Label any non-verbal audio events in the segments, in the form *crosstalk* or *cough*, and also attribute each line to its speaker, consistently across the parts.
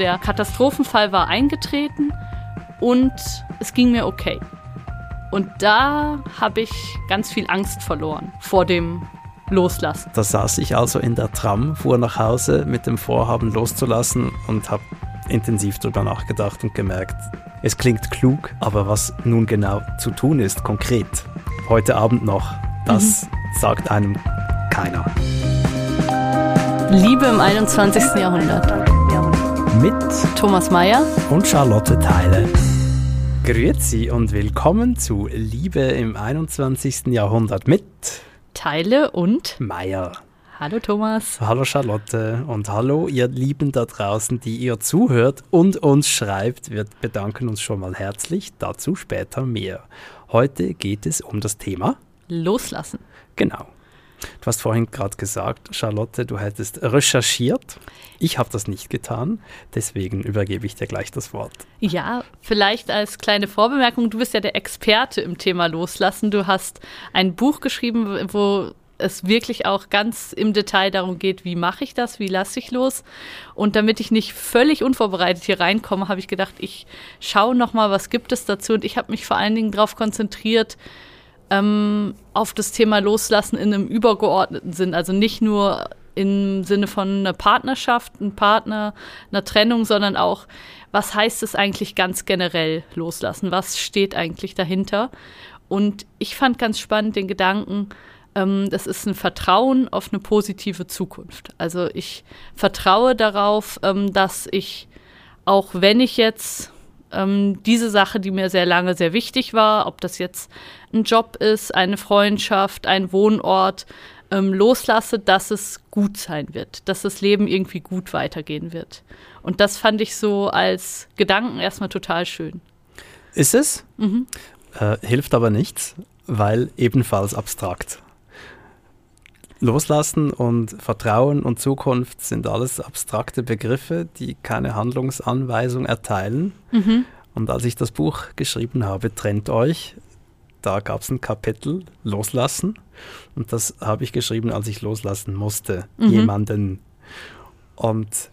Speaker 1: der Katastrophenfall war eingetreten und es ging mir okay. Und da habe ich ganz viel Angst verloren vor dem Loslassen.
Speaker 2: Da saß ich also in der Tram, fuhr nach Hause mit dem Vorhaben loszulassen und habe intensiv darüber nachgedacht und gemerkt, es klingt klug, aber was nun genau zu tun ist, konkret, heute Abend noch, das mhm. sagt einem keiner.
Speaker 1: Liebe im 21. Jahrhundert.
Speaker 2: Mit
Speaker 1: Thomas Mayer
Speaker 2: und Charlotte Teile. Grüezi und willkommen zu Liebe im 21. Jahrhundert mit
Speaker 1: Teile und
Speaker 2: Mayer.
Speaker 1: Hallo Thomas.
Speaker 2: Hallo Charlotte und hallo ihr Lieben da draußen, die ihr zuhört und uns schreibt. Wir bedanken uns schon mal herzlich, dazu später mehr. Heute geht es um das Thema
Speaker 1: Loslassen.
Speaker 2: Genau. Du hast vorhin gerade gesagt, Charlotte, du hättest recherchiert. Ich habe das nicht getan, deswegen übergebe ich dir gleich das Wort.
Speaker 1: Ja, vielleicht als kleine Vorbemerkung, du bist ja der Experte im Thema Loslassen. Du hast ein Buch geschrieben, wo es wirklich auch ganz im Detail darum geht, wie mache ich das, wie lasse ich los. Und damit ich nicht völlig unvorbereitet hier reinkomme, habe ich gedacht, ich schaue nochmal, was gibt es dazu. Und ich habe mich vor allen Dingen darauf konzentriert, ähm, auf das Thema Loslassen in einem übergeordneten Sinn. Also nicht nur im Sinne von einer Partnerschaft, einem Partner, einer Trennung, sondern auch, was heißt es eigentlich ganz generell loslassen? Was steht eigentlich dahinter? Und ich fand ganz spannend den Gedanken, ähm, das ist ein Vertrauen auf eine positive Zukunft. Also ich vertraue darauf, ähm, dass ich, auch wenn ich jetzt ähm, diese Sache, die mir sehr lange sehr wichtig war, ob das jetzt ein Job ist, eine Freundschaft, ein Wohnort, ähm, loslasse, dass es gut sein wird, dass das Leben irgendwie gut weitergehen wird. Und das fand ich so als Gedanken erstmal total schön.
Speaker 2: Ist es? Mhm. Äh, hilft aber nichts, weil ebenfalls abstrakt. Loslassen und Vertrauen und Zukunft sind alles abstrakte Begriffe, die keine Handlungsanweisung erteilen. Mhm. Und als ich das Buch geschrieben habe, Trennt euch, da gab es ein Kapitel Loslassen. Und das habe ich geschrieben, als ich loslassen musste, mhm. jemanden. Und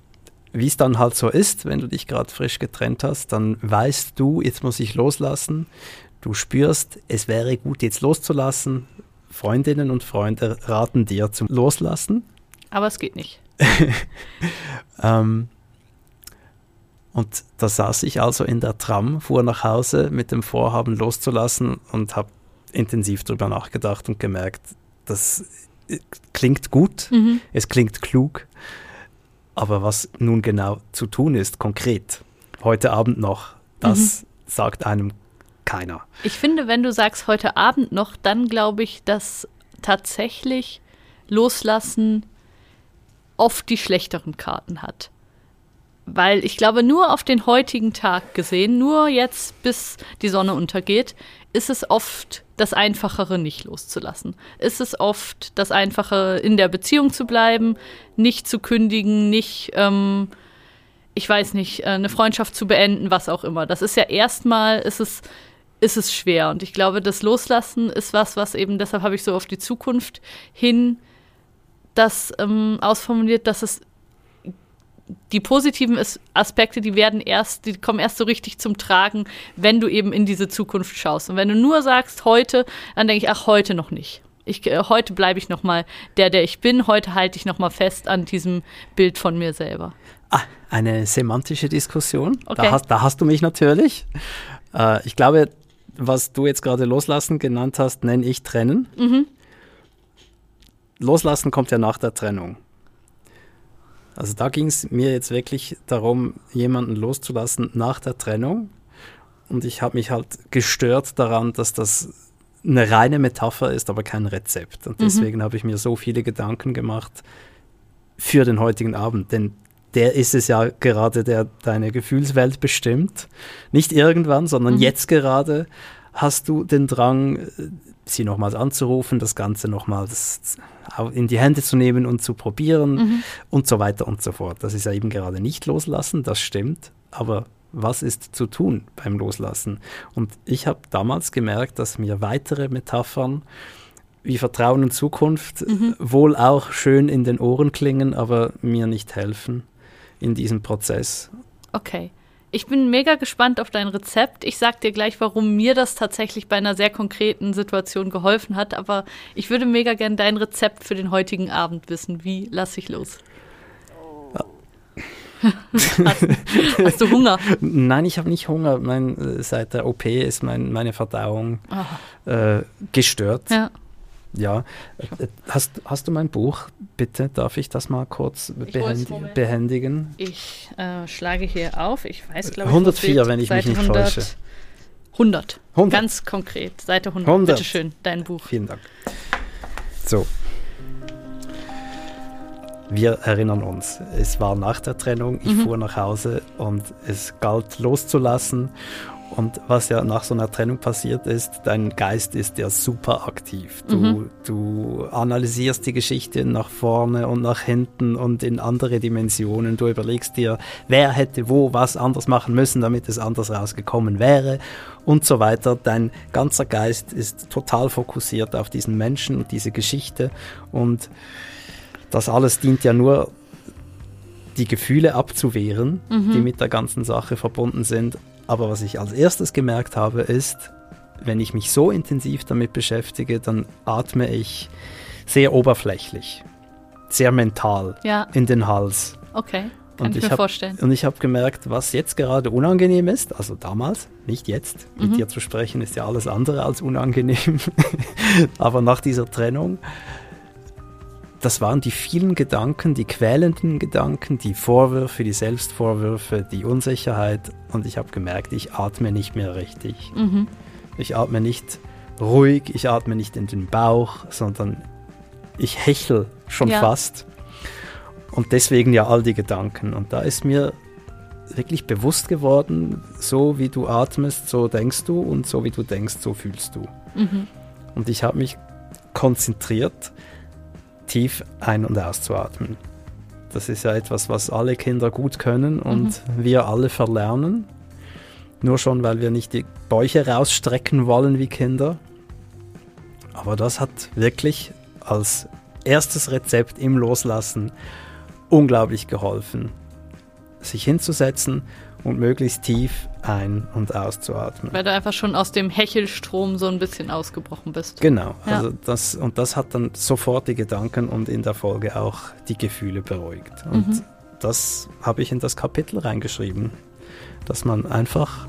Speaker 2: wie es dann halt so ist, wenn du dich gerade frisch getrennt hast, dann weißt du, jetzt muss ich loslassen. Du spürst, es wäre gut, jetzt loszulassen. Freundinnen und Freunde raten dir zum Loslassen.
Speaker 1: Aber es geht nicht. *laughs*
Speaker 2: ähm, und da saß ich also in der Tram, fuhr nach Hause mit dem Vorhaben loszulassen und habe intensiv darüber nachgedacht und gemerkt, das äh, klingt gut, mhm. es klingt klug, aber was nun genau zu tun ist, konkret, heute Abend noch, das mhm. sagt einem keiner.
Speaker 1: Ich finde, wenn du sagst heute Abend noch, dann glaube ich, dass tatsächlich Loslassen oft die schlechteren Karten hat. Weil ich glaube, nur auf den heutigen Tag gesehen, nur jetzt, bis die Sonne untergeht, ist es oft das Einfachere nicht loszulassen. Ist es oft das Einfache, in der Beziehung zu bleiben, nicht zu kündigen, nicht, ähm, ich weiß nicht, äh, eine Freundschaft zu beenden, was auch immer. Das ist ja erstmal, ist es, ist es schwer. Und ich glaube, das Loslassen ist was, was eben, deshalb habe ich so auf die Zukunft hin das ähm, ausformuliert, dass es die positiven Aspekte, die werden erst, die kommen erst so richtig zum Tragen, wenn du eben in diese Zukunft schaust. Und wenn du nur sagst heute, dann denke ich, ach, heute noch nicht. Ich, äh, heute bleibe ich noch mal der, der ich bin. Heute halte ich noch mal fest an diesem Bild von mir selber.
Speaker 2: Ah, eine semantische Diskussion. Okay. Da, hast, da hast du mich natürlich. Äh, ich glaube, was du jetzt gerade loslassen genannt hast, nenne ich trennen. Mhm. Loslassen kommt ja nach der Trennung. Also da ging es mir jetzt wirklich darum, jemanden loszulassen nach der Trennung. Und ich habe mich halt gestört daran, dass das eine reine Metapher ist, aber kein Rezept. Und mhm. deswegen mhm. habe ich mir so viele Gedanken gemacht für den heutigen Abend. Denn der ist es ja gerade, der deine Gefühlswelt bestimmt. Nicht irgendwann, sondern mhm. jetzt gerade hast du den Drang, sie nochmals anzurufen, das Ganze nochmals in die Hände zu nehmen und zu probieren mhm. und so weiter und so fort. Das ist ja eben gerade nicht loslassen, das stimmt, aber was ist zu tun beim Loslassen? Und ich habe damals gemerkt, dass mir weitere Metaphern wie Vertrauen und Zukunft mhm. wohl auch schön in den Ohren klingen, aber mir nicht helfen in diesem Prozess.
Speaker 1: Okay. Ich bin mega gespannt auf dein Rezept. Ich sag dir gleich, warum mir das tatsächlich bei einer sehr konkreten Situation geholfen hat. Aber ich würde mega gern dein Rezept für den heutigen Abend wissen. Wie lasse ich los? hast, *laughs* hast, du Hunger?
Speaker 2: Nein, ich habe nicht Hunger. Mein, äh, seit der OP ist mein, meine Verdauung äh, gestört.
Speaker 1: Ja.
Speaker 2: Ja, hast, hast du mein Buch? Bitte, darf ich das mal kurz behänd behändigen?
Speaker 1: Ich äh, schlage hier auf. Ich weiß, glaube
Speaker 2: ich, 104, wenn ich mich nicht 100, täusche.
Speaker 1: 100. 100. Ganz konkret, Seite 100. 100. Bitte schön, dein Buch.
Speaker 2: Vielen Dank. So. Wir erinnern uns, es war nach der Trennung, ich mhm. fuhr nach Hause und es galt loszulassen und was ja nach so einer Trennung passiert ist, dein Geist ist ja super aktiv. Du, mhm. du analysierst die Geschichte nach vorne und nach hinten und in andere Dimensionen. Du überlegst dir, wer hätte wo was anders machen müssen, damit es anders rausgekommen wäre und so weiter. Dein ganzer Geist ist total fokussiert auf diesen Menschen und diese Geschichte und das alles dient ja nur die Gefühle abzuwehren, mhm. die mit der ganzen Sache verbunden sind aber was ich als erstes gemerkt habe, ist, wenn ich mich so intensiv damit beschäftige, dann atme ich sehr oberflächlich, sehr mental
Speaker 1: ja.
Speaker 2: in den Hals.
Speaker 1: Okay. Kann und ich,
Speaker 2: ich hab,
Speaker 1: vorstellen.
Speaker 2: Und ich habe gemerkt, was jetzt gerade unangenehm ist, also damals, nicht jetzt, mit mhm. dir zu sprechen ist ja alles andere als unangenehm, *laughs* aber nach dieser Trennung das waren die vielen Gedanken, die quälenden Gedanken, die Vorwürfe, die Selbstvorwürfe, die Unsicherheit. Und ich habe gemerkt, ich atme nicht mehr richtig. Mhm. Ich atme nicht ruhig, ich atme nicht in den Bauch, sondern ich hechel schon ja. fast. Und deswegen ja all die Gedanken. Und da ist mir wirklich bewusst geworden, so wie du atmest, so denkst du und so wie du denkst, so fühlst du. Mhm. Und ich habe mich konzentriert tief ein- und auszuatmen. Das ist ja etwas, was alle Kinder gut können und mhm. wir alle verlernen. Nur schon, weil wir nicht die Bäuche rausstrecken wollen wie Kinder. Aber das hat wirklich als erstes Rezept im Loslassen unglaublich geholfen. Sich hinzusetzen und möglichst tief ein- und auszuatmen.
Speaker 1: Weil du einfach schon aus dem Hechelstrom so ein bisschen ausgebrochen bist.
Speaker 2: Genau, ja. also das, und das hat dann sofort die Gedanken und in der Folge auch die Gefühle beruhigt. Und mhm. das habe ich in das Kapitel reingeschrieben, dass man einfach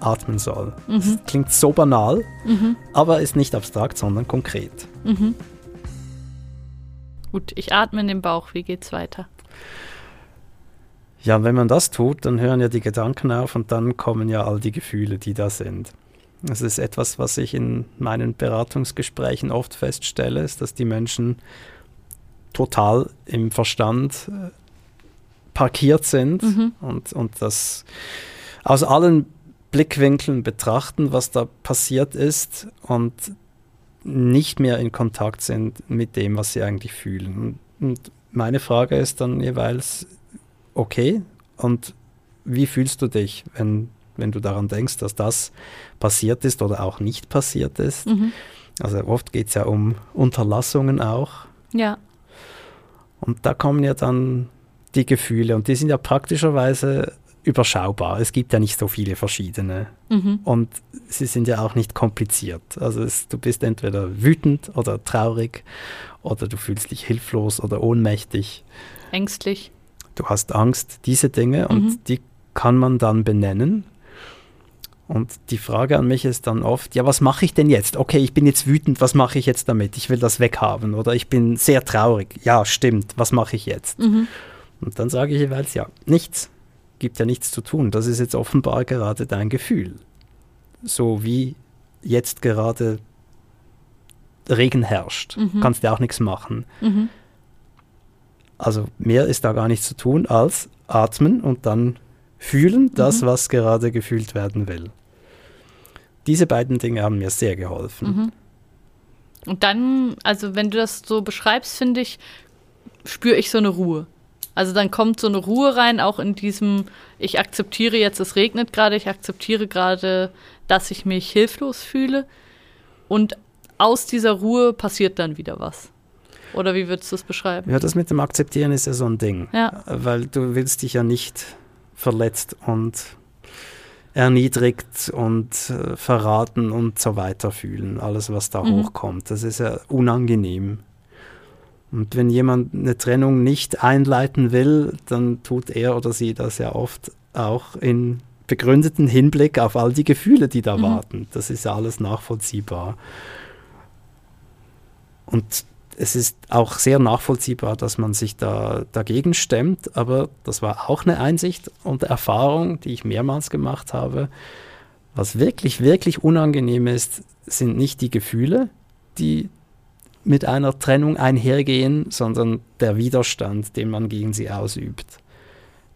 Speaker 2: atmen soll. Mhm. klingt so banal, mhm. aber ist nicht abstrakt, sondern konkret.
Speaker 1: Mhm. Gut, ich atme in den Bauch. Wie geht's weiter?
Speaker 2: Ja, wenn man das tut, dann hören ja die Gedanken auf und dann kommen ja all die Gefühle, die da sind. Das ist etwas, was ich in meinen Beratungsgesprächen oft feststelle, ist, dass die Menschen total im Verstand äh, parkiert sind mhm. und, und das aus allen Blickwinkeln betrachten, was da passiert ist und nicht mehr in Kontakt sind mit dem, was sie eigentlich fühlen. Und meine Frage ist dann jeweils, okay. Und wie fühlst du dich, wenn, wenn du daran denkst, dass das passiert ist oder auch nicht passiert ist? Mhm. Also oft geht es ja um Unterlassungen auch.
Speaker 1: Ja.
Speaker 2: Und da kommen ja dann die Gefühle und die sind ja praktischerweise überschaubar. Es gibt ja nicht so viele verschiedene mhm. und sie sind ja auch nicht kompliziert. Also es, du bist entweder wütend oder traurig oder du fühlst dich hilflos oder ohnmächtig.
Speaker 1: Ängstlich
Speaker 2: du hast Angst, diese Dinge und mhm. die kann man dann benennen. Und die Frage an mich ist dann oft, ja, was mache ich denn jetzt? Okay, ich bin jetzt wütend, was mache ich jetzt damit? Ich will das weghaben oder ich bin sehr traurig. Ja, stimmt, was mache ich jetzt? Mhm. Und dann sage ich jeweils, ja, nichts. Gibt ja nichts zu tun. Das ist jetzt offenbar gerade dein Gefühl. So wie jetzt gerade Regen herrscht. Mhm. Kannst ja auch nichts machen. Mhm. Also mehr ist da gar nicht zu tun als atmen und dann fühlen das, mhm. was gerade gefühlt werden will. Diese beiden Dinge haben mir sehr geholfen. Mhm.
Speaker 1: Und dann, also wenn du das so beschreibst, finde ich, spüre ich so eine Ruhe. Also dann kommt so eine Ruhe rein, auch in diesem, ich akzeptiere jetzt, es regnet gerade, ich akzeptiere gerade, dass ich mich hilflos fühle. Und aus dieser Ruhe passiert dann wieder was. Oder wie würdest du es beschreiben?
Speaker 2: Ja, das mit dem Akzeptieren ist ja so ein Ding.
Speaker 1: Ja.
Speaker 2: Weil du willst dich ja nicht verletzt und erniedrigt und äh, verraten und so weiter fühlen. Alles, was da mhm. hochkommt. Das ist ja unangenehm. Und wenn jemand eine Trennung nicht einleiten will, dann tut er oder sie das ja oft auch in begründeten Hinblick auf all die Gefühle, die da mhm. warten. Das ist ja alles nachvollziehbar. Und es ist auch sehr nachvollziehbar, dass man sich da dagegen stemmt, aber das war auch eine Einsicht und Erfahrung, die ich mehrmals gemacht habe. Was wirklich, wirklich unangenehm ist, sind nicht die Gefühle, die mit einer Trennung einhergehen, sondern der Widerstand, den man gegen sie ausübt.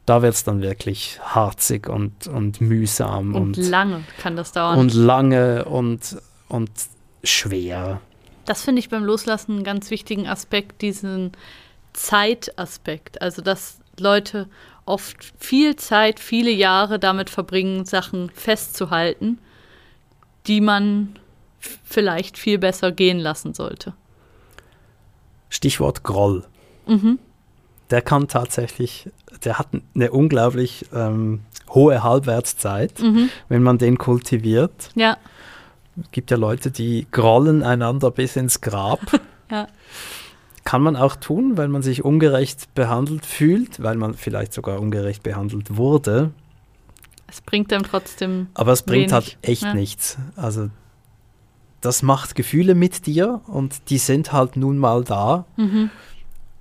Speaker 2: Da wird es dann wirklich harzig und, und mühsam.
Speaker 1: Und, und lange kann das dauern.
Speaker 2: Und lange und, und schwer.
Speaker 1: Das finde ich beim Loslassen einen ganz wichtigen Aspekt, diesen Zeitaspekt. Also, dass Leute oft viel Zeit, viele Jahre damit verbringen, Sachen festzuhalten, die man vielleicht viel besser gehen lassen sollte.
Speaker 2: Stichwort Groll. Mhm. Der kann tatsächlich, der hat eine unglaublich ähm, hohe Halbwertszeit, mhm. wenn man den kultiviert.
Speaker 1: Ja.
Speaker 2: Es gibt ja Leute, die grollen einander bis ins Grab. *laughs*
Speaker 1: ja.
Speaker 2: Kann man auch tun, weil man sich ungerecht behandelt fühlt, weil man vielleicht sogar ungerecht behandelt wurde.
Speaker 1: Es bringt einem trotzdem.
Speaker 2: Aber es bringt wenig. halt echt ja. nichts. Also das macht Gefühle mit dir und die sind halt nun mal da. Mhm.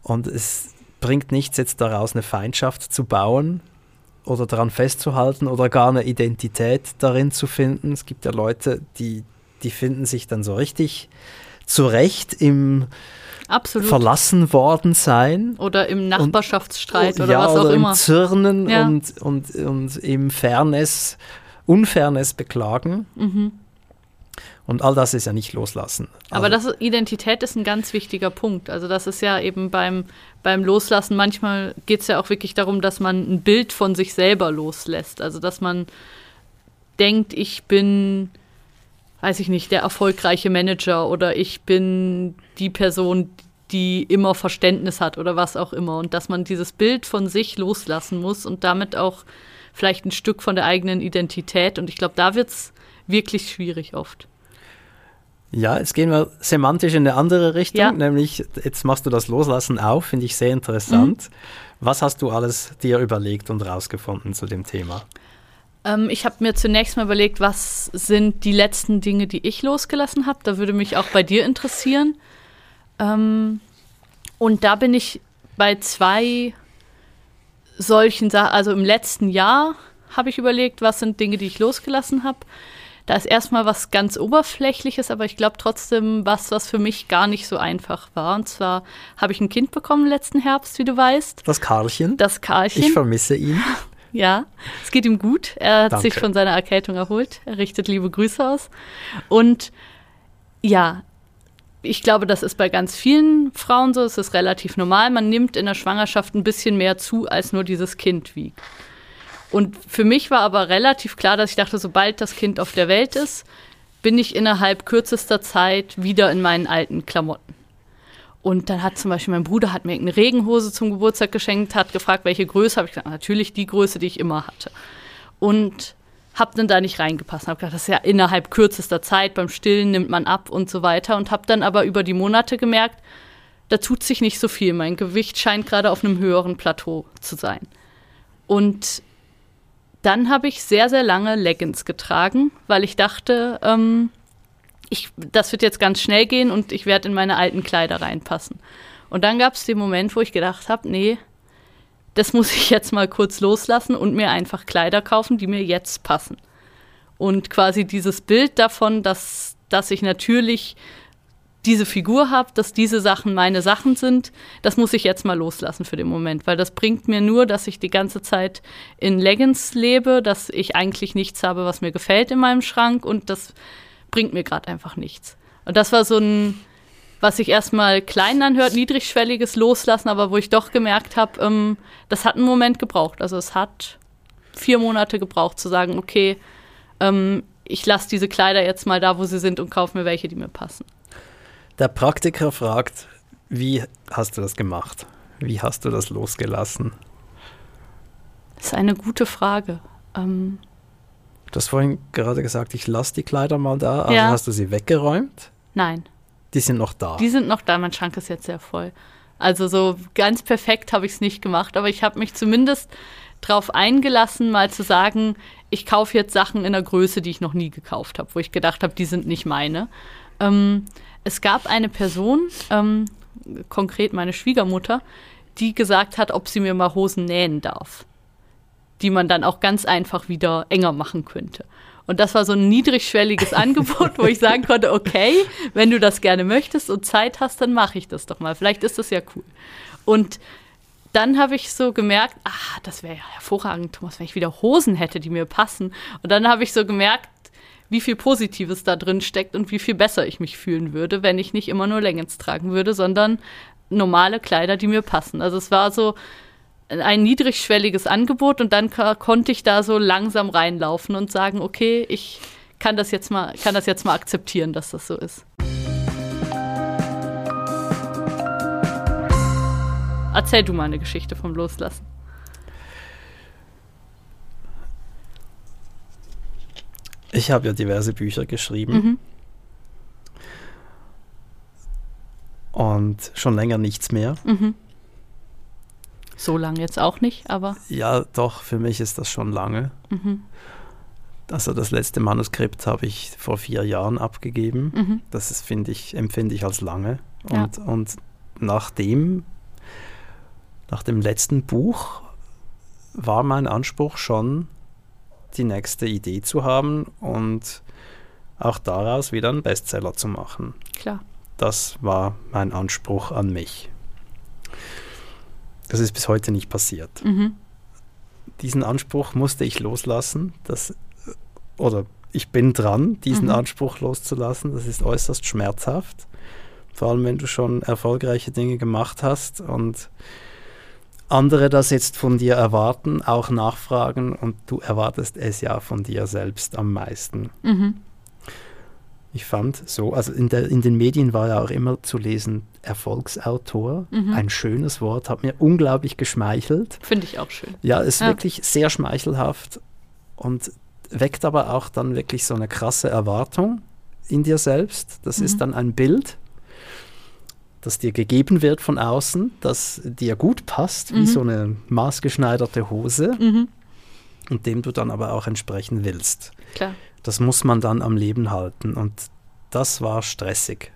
Speaker 2: Und es bringt nichts, jetzt daraus eine Feindschaft zu bauen oder daran festzuhalten oder gar eine Identität darin zu finden. Es gibt ja Leute, die, die finden sich dann so richtig zurecht im
Speaker 1: Absolut.
Speaker 2: verlassen worden sein.
Speaker 1: Oder im Nachbarschaftsstreit und, oder ja, was auch oder immer.
Speaker 2: Im Zirnen ja. und, und, und im Fairness, Unfairness beklagen. Mhm. Und all das ist ja nicht loslassen.
Speaker 1: Aber also, das Identität ist ein ganz wichtiger Punkt. Also das ist ja eben beim, beim Loslassen, manchmal geht es ja auch wirklich darum, dass man ein Bild von sich selber loslässt. Also dass man denkt, ich bin, weiß ich nicht, der erfolgreiche Manager oder ich bin die Person, die immer Verständnis hat oder was auch immer. Und dass man dieses Bild von sich loslassen muss und damit auch vielleicht ein Stück von der eigenen Identität. Und ich glaube, da wird es wirklich schwierig oft.
Speaker 2: Ja, jetzt gehen wir semantisch in eine andere Richtung, ja. nämlich jetzt machst du das Loslassen auf, finde ich sehr interessant. Mhm. Was hast du alles dir überlegt und rausgefunden zu dem Thema?
Speaker 1: Ähm, ich habe mir zunächst mal überlegt, was sind die letzten Dinge, die ich losgelassen habe. Da würde mich auch bei dir interessieren. Ähm, und da bin ich bei zwei solchen Sachen, also im letzten Jahr habe ich überlegt, was sind Dinge, die ich losgelassen habe. Da ist erstmal was ganz Oberflächliches, aber ich glaube trotzdem was, was für mich gar nicht so einfach war. Und zwar habe ich ein Kind bekommen letzten Herbst, wie du weißt.
Speaker 2: Das Karlchen.
Speaker 1: Das Karlchen.
Speaker 2: Ich vermisse ihn. *laughs*
Speaker 1: Ja, es geht ihm gut. Er hat Danke. sich von seiner Erkältung erholt. Er richtet liebe Grüße aus. Und ja, ich glaube, das ist bei ganz vielen Frauen so. Es ist relativ normal. Man nimmt in der Schwangerschaft ein bisschen mehr zu, als nur dieses Kind wiegt. Und für mich war aber relativ klar, dass ich dachte, sobald das Kind auf der Welt ist, bin ich innerhalb kürzester Zeit wieder in meinen alten Klamotten. Und dann hat zum Beispiel mein Bruder hat mir eine Regenhose zum Geburtstag geschenkt, hat gefragt, welche Größe. Habe ich gesagt, natürlich die Größe, die ich immer hatte. Und habe dann da nicht reingepasst. Habe gedacht, das ist ja innerhalb kürzester Zeit, beim Stillen nimmt man ab und so weiter. Und habe dann aber über die Monate gemerkt, da tut sich nicht so viel. Mein Gewicht scheint gerade auf einem höheren Plateau zu sein. Und dann habe ich sehr, sehr lange Leggings getragen, weil ich dachte, ähm, ich, das wird jetzt ganz schnell gehen und ich werde in meine alten Kleider reinpassen. Und dann gab es den Moment, wo ich gedacht habe, nee, das muss ich jetzt mal kurz loslassen und mir einfach Kleider kaufen, die mir jetzt passen. Und quasi dieses Bild davon, dass, dass ich natürlich diese Figur habe, dass diese Sachen meine Sachen sind, das muss ich jetzt mal loslassen für den Moment, weil das bringt mir nur, dass ich die ganze Zeit in Leggings lebe, dass ich eigentlich nichts habe, was mir gefällt in meinem Schrank und das bringt mir gerade einfach nichts. Und das war so ein, was sich erstmal klein anhört, niedrigschwelliges Loslassen, aber wo ich doch gemerkt habe, ähm, das hat einen Moment gebraucht. Also es hat vier Monate gebraucht zu sagen, okay, ähm, ich lasse diese Kleider jetzt mal da, wo sie sind und kaufe mir welche, die mir passen.
Speaker 2: Der Praktiker fragt, wie hast du das gemacht? Wie hast du das losgelassen?
Speaker 1: Das eine gute Frage. Ähm,
Speaker 2: Du hast vorhin gerade gesagt, ich lasse die Kleider mal da. Also
Speaker 1: Ja.
Speaker 2: hast du sie weggeräumt?
Speaker 1: nein,
Speaker 2: Die sind noch da.
Speaker 1: die sind noch da. Mein Schrank ist jetzt sehr voll. Also so ganz perfekt habe ich es nicht gemacht, aber ich habe mich zumindest darauf eingelassen, mal zu sagen, ich kaufe jetzt Sachen in einer Größe, die ich noch nie gekauft habe, wo ich gedacht habe, die sind nicht meine. Ähm, es gab eine Person, ähm, konkret meine Schwiegermutter, die gesagt hat, ob sie mir mal Hosen nähen darf, die man dann auch ganz einfach wieder enger machen könnte. Und das war so ein niedrigschwelliges *laughs* Angebot, wo ich sagen konnte, okay, wenn du das gerne möchtest und Zeit hast, dann mache ich das doch mal. Vielleicht ist das ja cool. Und dann habe ich so gemerkt, ah, das wäre ja hervorragend, Thomas, wenn ich wieder Hosen hätte, die mir passen. Und dann habe ich so gemerkt, wie viel Positives da drin steckt und wie viel besser ich mich fühlen würde, wenn ich nicht immer nur Leggings tragen würde, sondern normale Kleider, die mir passen. Also es war so ein niedrigschwelliges Angebot und dann konnte ich da so langsam reinlaufen und sagen, okay, ich kann das jetzt mal, kann das jetzt mal akzeptieren, dass das so ist. Erzähl du mal eine Geschichte vom Loslassen.
Speaker 2: Ich habe ja diverse Bücher geschrieben
Speaker 1: Mhm.
Speaker 2: und schon länger nichts mehr.
Speaker 1: Mhm. So lange jetzt auch nicht, aber
Speaker 2: Ja, doch, für mich ist das schon lange.
Speaker 1: mhm.
Speaker 2: Also das letzte Manuskript habe ich vor vier Jahren abgegeben.
Speaker 1: Mhm.
Speaker 2: Das finde ich, empfinde ich als lange.
Speaker 1: Ja.
Speaker 2: Und, und nach dem, nach dem letzten Buch war mein Anspruch schon, die nächste Idee zu haben und auch daraus wieder einen Bestseller zu machen.
Speaker 1: klar.
Speaker 2: Das war mein Anspruch an mich. Das ist bis heute nicht passiert.
Speaker 1: Mhm.
Speaker 2: Diesen Anspruch musste ich loslassen. Das, oder ich bin dran, diesen
Speaker 1: Mhm.
Speaker 2: Anspruch loszulassen. Das ist äußerst schmerzhaft. Vor allem, wenn du schon erfolgreiche Dinge gemacht hast und andere das jetzt von dir erwarten, auch nachfragen und du erwartest es ja von dir selbst am meisten.
Speaker 1: Mhm.
Speaker 2: Ich fand so, also in, der, in den Medien war ja auch immer zu lesen, Erfolgsautor.
Speaker 1: Mhm.
Speaker 2: Ein schönes Wort, hat mir unglaublich geschmeichelt.
Speaker 1: Finde ich auch schön.
Speaker 2: Ja, ist
Speaker 1: Ja.
Speaker 2: wirklich sehr schmeichelhaft und weckt aber auch dann wirklich so eine krasse Erwartung in dir selbst. Das
Speaker 1: Mhm.
Speaker 2: ist dann ein Bild, das dir gegeben wird von außen, das dir gut passt, wie
Speaker 1: Mhm.
Speaker 2: so eine maßgeschneiderte Hose,
Speaker 1: Mhm.
Speaker 2: und dem du dann aber auch entsprechen willst.
Speaker 1: Klar.
Speaker 2: Das muss man dann am Leben halten und das war stressig.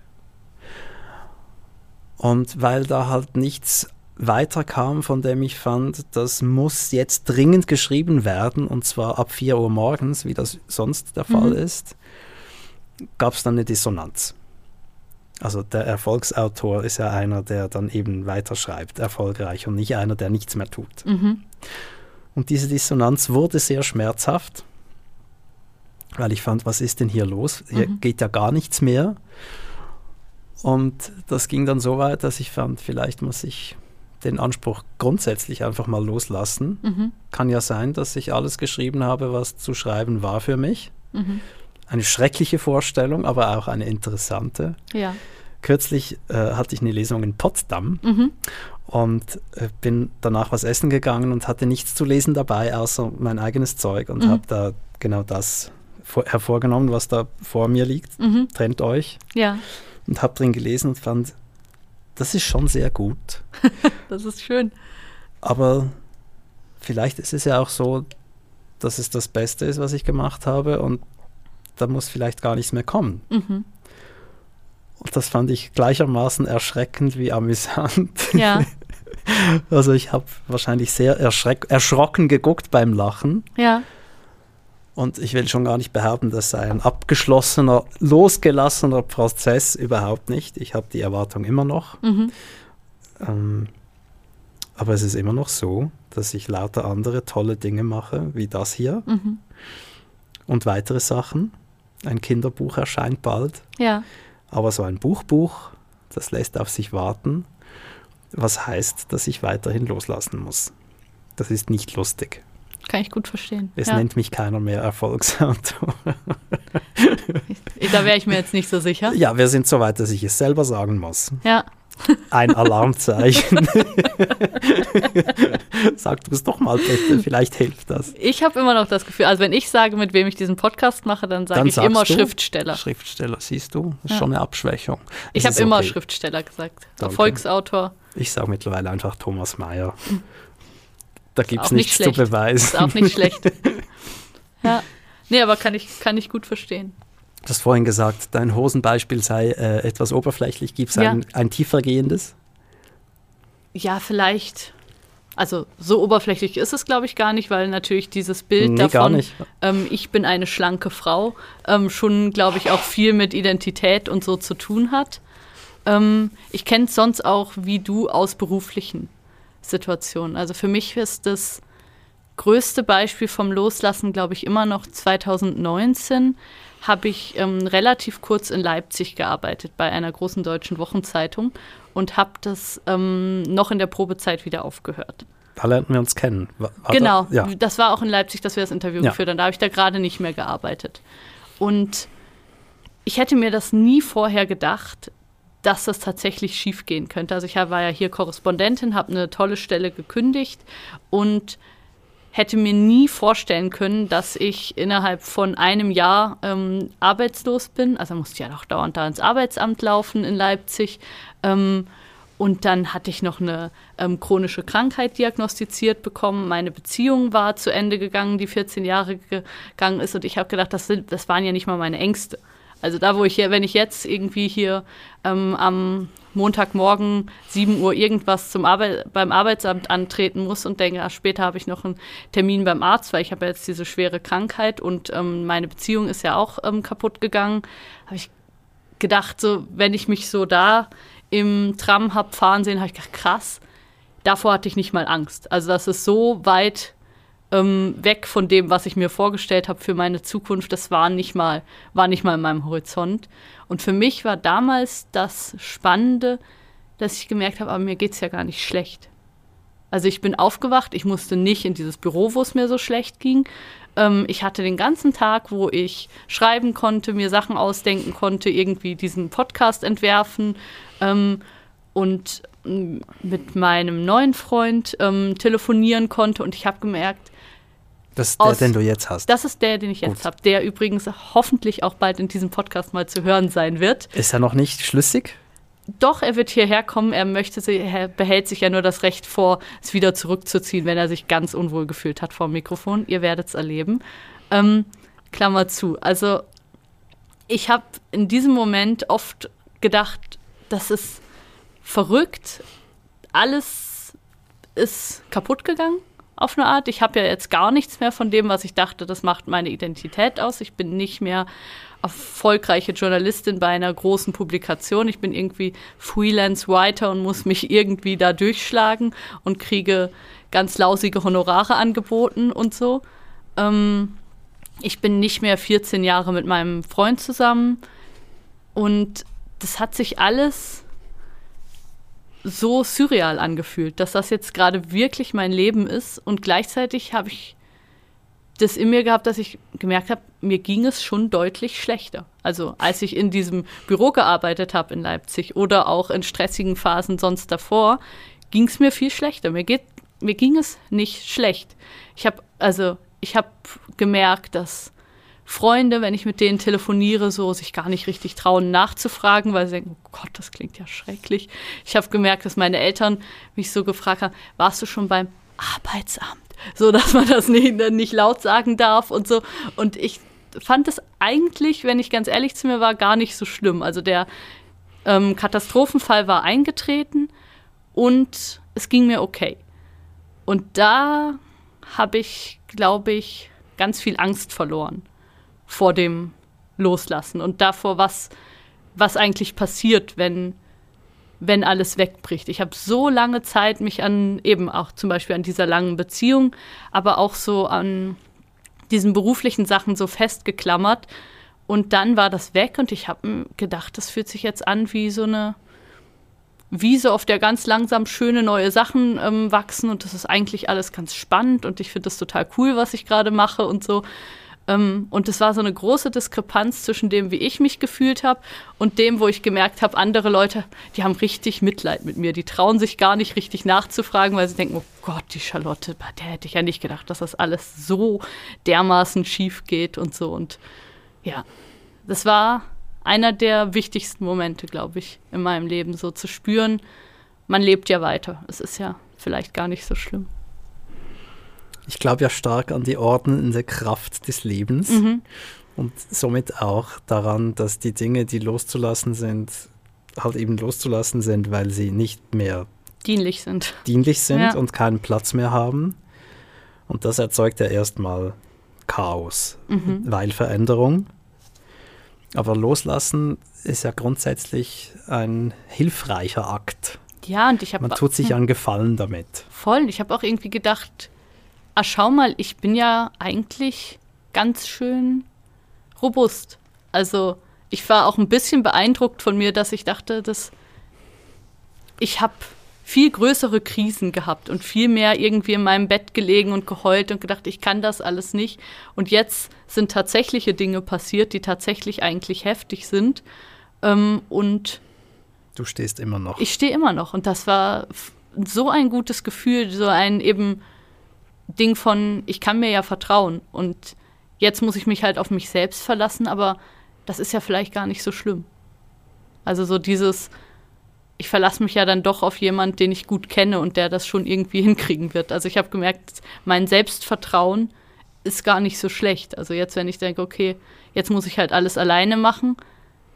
Speaker 2: Und weil da halt nichts weiterkam, von dem ich fand, das muss jetzt dringend geschrieben werden und zwar ab 4 Uhr morgens, wie das sonst der Fall
Speaker 1: Mhm.
Speaker 2: ist, gab es dann eine Dissonanz. Also der Erfolgsautor ist ja einer, der dann eben weiterschreibt, erfolgreich und nicht einer, der nichts mehr tut.
Speaker 1: Mhm.
Speaker 2: Und diese Dissonanz wurde sehr schmerzhaft, weil ich fand, was ist denn hier los? Hier
Speaker 1: Mhm.
Speaker 2: geht ja gar nichts mehr. Und das ging dann so weit, dass ich fand, vielleicht muss ich den Anspruch grundsätzlich einfach mal loslassen.
Speaker 1: Mhm.
Speaker 2: Kann ja sein, dass ich alles geschrieben habe, was zu schreiben war für mich.
Speaker 1: Mhm.
Speaker 2: Eine schreckliche Vorstellung, aber auch eine interessante.
Speaker 1: Ja.
Speaker 2: Kürzlich äh, hatte ich eine Lesung in Potsdam
Speaker 1: Mhm.
Speaker 2: und äh, bin danach was essen gegangen und hatte nichts zu lesen dabei, außer mein eigenes Zeug und
Speaker 1: Mhm.
Speaker 2: habe da genau das vor, hervorgenommen, was da vor mir liegt.
Speaker 1: Mhm.
Speaker 2: Trennt euch.
Speaker 1: Ja,
Speaker 2: Und habe drin gelesen und fand, das ist schon sehr gut. *laughs*
Speaker 1: das ist schön.
Speaker 2: Aber vielleicht ist es ja auch so, dass es das Beste ist, was ich gemacht habe und da muss vielleicht gar nichts mehr kommen.
Speaker 1: Mhm.
Speaker 2: Und das fand ich gleichermaßen erschreckend wie amüsant.
Speaker 1: Ja, *laughs*
Speaker 2: Also ich habe wahrscheinlich sehr erschreck erschrocken geguckt beim Lachen.
Speaker 1: ja.
Speaker 2: Und ich will schon gar nicht behaupten, das sei ein abgeschlossener, losgelassener Prozess, überhaupt nicht. Ich habe die Erwartung immer noch.
Speaker 1: Mhm.
Speaker 2: Ähm, aber es ist immer noch so, dass ich lauter andere tolle Dinge mache, wie das hier
Speaker 1: Mhm.
Speaker 2: und weitere Sachen. Ein Kinderbuch erscheint bald,
Speaker 1: Ja,
Speaker 2: aber so ein Buchbuch, das lässt auf sich warten, was heißt, dass ich weiterhin loslassen muss. Das ist nicht lustig.
Speaker 1: kann ich gut verstehen.
Speaker 2: Es
Speaker 1: ja.
Speaker 2: nennt mich keiner mehr Erfolgsautor. *laughs*
Speaker 1: Da wäre ich mir jetzt nicht so sicher.
Speaker 2: ja, wir sind so weit, dass ich es selber sagen muss.
Speaker 1: Ja,
Speaker 2: ein Alarmzeichen. *laughs* Sag du es doch mal bitte, vielleicht hilft das.
Speaker 1: Ich habe immer noch das Gefühl, also wenn ich sage, mit wem ich diesen Podcast mache, dann sage ich immer du, Schriftsteller.
Speaker 2: Schriftsteller, siehst du, das ist ja. schon eine Abschwächung.
Speaker 1: Ich habe immer Schriftsteller gesagt. Danke. Erfolgsautor.
Speaker 2: Ich sage mittlerweile einfach Thomas Mayer. Da gibt es nichts nicht zu beweisen.
Speaker 1: Ist auch nicht schlecht. *laughs* ja. Nee, aber kann ich, kann ich gut verstehen.
Speaker 2: Du hast vorhin gesagt, dein Hosenbeispiel sei äh, etwas oberflächlich. Gibt es ja. ein, ein tiefergehendes?
Speaker 1: Ja, vielleicht. Also so oberflächlich ist es, glaube ich, gar nicht, weil natürlich dieses Bild nee, davon, ähm, ich bin eine schlanke Frau, ähm, schon, glaube ich, auch viel mit Identität und so zu tun hat. Ähm, ich kenne es sonst auch wie du aus beruflichen Situationen. Also für mich ist das größte Beispiel vom Loslassen, glaube ich, immer noch 2019 habe ich ähm, relativ kurz in Leipzig gearbeitet bei einer großen deutschen Wochenzeitung und habe das ähm, noch in der Probezeit wieder aufgehört.
Speaker 2: Da lernten wir uns kennen.
Speaker 1: War genau, das, ja. das war auch in Leipzig, dass wir das Interview ja. geführt haben. Da habe ich da gerade nicht mehr gearbeitet. Und ich hätte mir das nie vorher gedacht, dass das tatsächlich schiefgehen könnte. Also ich war ja hier Korrespondentin, habe eine tolle Stelle gekündigt und hätte mir nie vorstellen können, dass ich innerhalb von einem Jahr ähm, arbeitslos bin. Also musste ja noch dauernd da ins Arbeitsamt laufen in Leipzig. Ähm, und dann hatte ich noch eine ähm, chronische Krankheit diagnostiziert bekommen. Meine Beziehung war zu Ende gegangen, die 14 Jahre gegangen ist. Und ich habe gedacht, das, sind, das waren ja nicht mal meine Ängste. Also da, wo ich wenn ich jetzt irgendwie hier ähm, am Montagmorgen 7 Uhr irgendwas zum Arbeit, beim Arbeitsamt antreten muss und denke, ach, später habe ich noch einen Termin beim Arzt, weil ich habe jetzt diese schwere Krankheit und ähm, meine Beziehung ist ja auch ähm, kaputt gegangen, habe ich gedacht, so wenn ich mich so da im Tram habe fahren sehen, habe ich gedacht, krass, davor hatte ich nicht mal Angst. Also das ist so weit ähm, weg von dem, was ich mir vorgestellt habe für meine Zukunft. Das war nicht mal, war nicht mal in meinem Horizont. Und für mich war damals das Spannende, dass ich gemerkt habe, aber mir geht es ja gar nicht schlecht. Also ich bin aufgewacht, ich musste nicht in dieses Büro, wo es mir so schlecht ging. Ähm, ich hatte den ganzen Tag, wo ich schreiben konnte, mir Sachen ausdenken konnte, irgendwie diesen Podcast entwerfen ähm, und mm, mit meinem neuen Freund ähm, telefonieren konnte. Und ich habe gemerkt,
Speaker 2: das ist der, den du jetzt hast.
Speaker 1: Das ist der, den ich jetzt habe, der übrigens hoffentlich auch bald in diesem Podcast mal zu hören sein wird.
Speaker 2: Ist er noch nicht schlüssig?
Speaker 1: Doch, er wird hierher kommen. Er möchte, er behält sich ja nur das Recht vor, es wieder zurückzuziehen, wenn er sich ganz unwohl gefühlt hat vor dem Mikrofon. Ihr werdet es erleben. Ähm, Klammer zu. Also ich habe in diesem Moment oft gedacht, das ist verrückt. Alles ist kaputt gegangen auf eine Art. Ich habe ja jetzt gar nichts mehr von dem, was ich dachte, das macht meine Identität aus. Ich bin nicht mehr erfolgreiche Journalistin bei einer großen Publikation. Ich bin irgendwie Freelance-Writer und muss mich irgendwie da durchschlagen und kriege ganz lausige Honorare angeboten und so. Ähm, ich bin nicht mehr 14 Jahre mit meinem Freund zusammen und das hat sich alles so surreal angefühlt, dass das jetzt gerade wirklich mein Leben ist. Und gleichzeitig habe ich das in mir gehabt, dass ich gemerkt habe, mir ging es schon deutlich schlechter. Also als ich in diesem Büro gearbeitet habe in Leipzig oder auch in stressigen Phasen sonst davor, ging es mir viel schlechter. Mir, geht, mir ging es nicht schlecht. Ich habe also ich habe gemerkt, dass Freunde, wenn ich mit denen telefoniere, so sich gar nicht richtig trauen nachzufragen, weil sie denken, oh Gott, das klingt ja schrecklich. Ich habe gemerkt, dass meine Eltern mich so gefragt haben, warst du schon beim Arbeitsamt? So, dass man das nicht, nicht laut sagen darf und so. Und ich fand es eigentlich, wenn ich ganz ehrlich zu mir war, gar nicht so schlimm. Also der ähm, Katastrophenfall war eingetreten und es ging mir okay. Und da habe ich, glaube ich, ganz viel Angst verloren vor dem Loslassen und davor, was, was eigentlich passiert, wenn, wenn alles wegbricht. Ich habe so lange Zeit mich an eben auch zum Beispiel an dieser langen Beziehung, aber auch so an diesen beruflichen Sachen so festgeklammert. Und dann war das weg und ich habe gedacht, das fühlt sich jetzt an wie so eine Wiese, auf der ganz langsam schöne neue Sachen ähm, wachsen und das ist eigentlich alles ganz spannend und ich finde das total cool, was ich gerade mache und so. Ähm, und es war so eine große Diskrepanz zwischen dem, wie ich mich gefühlt habe und dem, wo ich gemerkt habe, andere Leute, die haben richtig Mitleid mit mir. Die trauen sich gar nicht richtig nachzufragen, weil sie denken, oh Gott, die Charlotte, bei der hätte ich ja nicht gedacht, dass das alles so dermaßen schief geht und so. Und ja, das war einer der wichtigsten Momente, glaube ich, in meinem Leben, so zu spüren, man lebt ja weiter. Es ist ja vielleicht gar nicht so schlimm.
Speaker 2: Ich glaube ja stark an die ordnende Kraft des Lebens mhm. und somit auch daran, dass die Dinge, die loszulassen sind, halt eben loszulassen sind, weil sie nicht mehr
Speaker 1: dienlich sind.
Speaker 2: Dienlich sind ja. und keinen Platz mehr haben. Und das erzeugt ja erstmal Chaos, mhm. weil Veränderung. Aber loslassen ist ja grundsätzlich ein hilfreicher Akt.
Speaker 1: Ja, und ich habe.
Speaker 2: Man tut sich einen Gefallen damit.
Speaker 1: Voll. Ich habe auch irgendwie gedacht, ah, schau mal, ich bin ja eigentlich ganz schön robust. Also ich war auch ein bisschen beeindruckt von mir, dass ich dachte, dass ich habe viel größere Krisen gehabt und viel mehr irgendwie in meinem Bett gelegen und geheult und gedacht, ich kann das alles nicht. Und jetzt sind tatsächliche Dinge passiert, die tatsächlich eigentlich heftig sind. Ähm, und
Speaker 2: du stehst immer noch.
Speaker 1: Ich stehe immer noch. Und das war so ein gutes Gefühl, so ein eben Ding von, ich kann mir ja vertrauen. Und jetzt muss ich mich halt auf mich selbst verlassen, aber das ist ja vielleicht gar nicht so schlimm. Also so dieses, ich verlasse mich ja dann doch auf jemanden, den ich gut kenne und der das schon irgendwie *laughs* hinkriegen wird. Also ich habe gemerkt, mein Selbstvertrauen ist gar nicht so schlecht. Also jetzt, wenn ich denke, okay, jetzt muss ich halt alles alleine machen,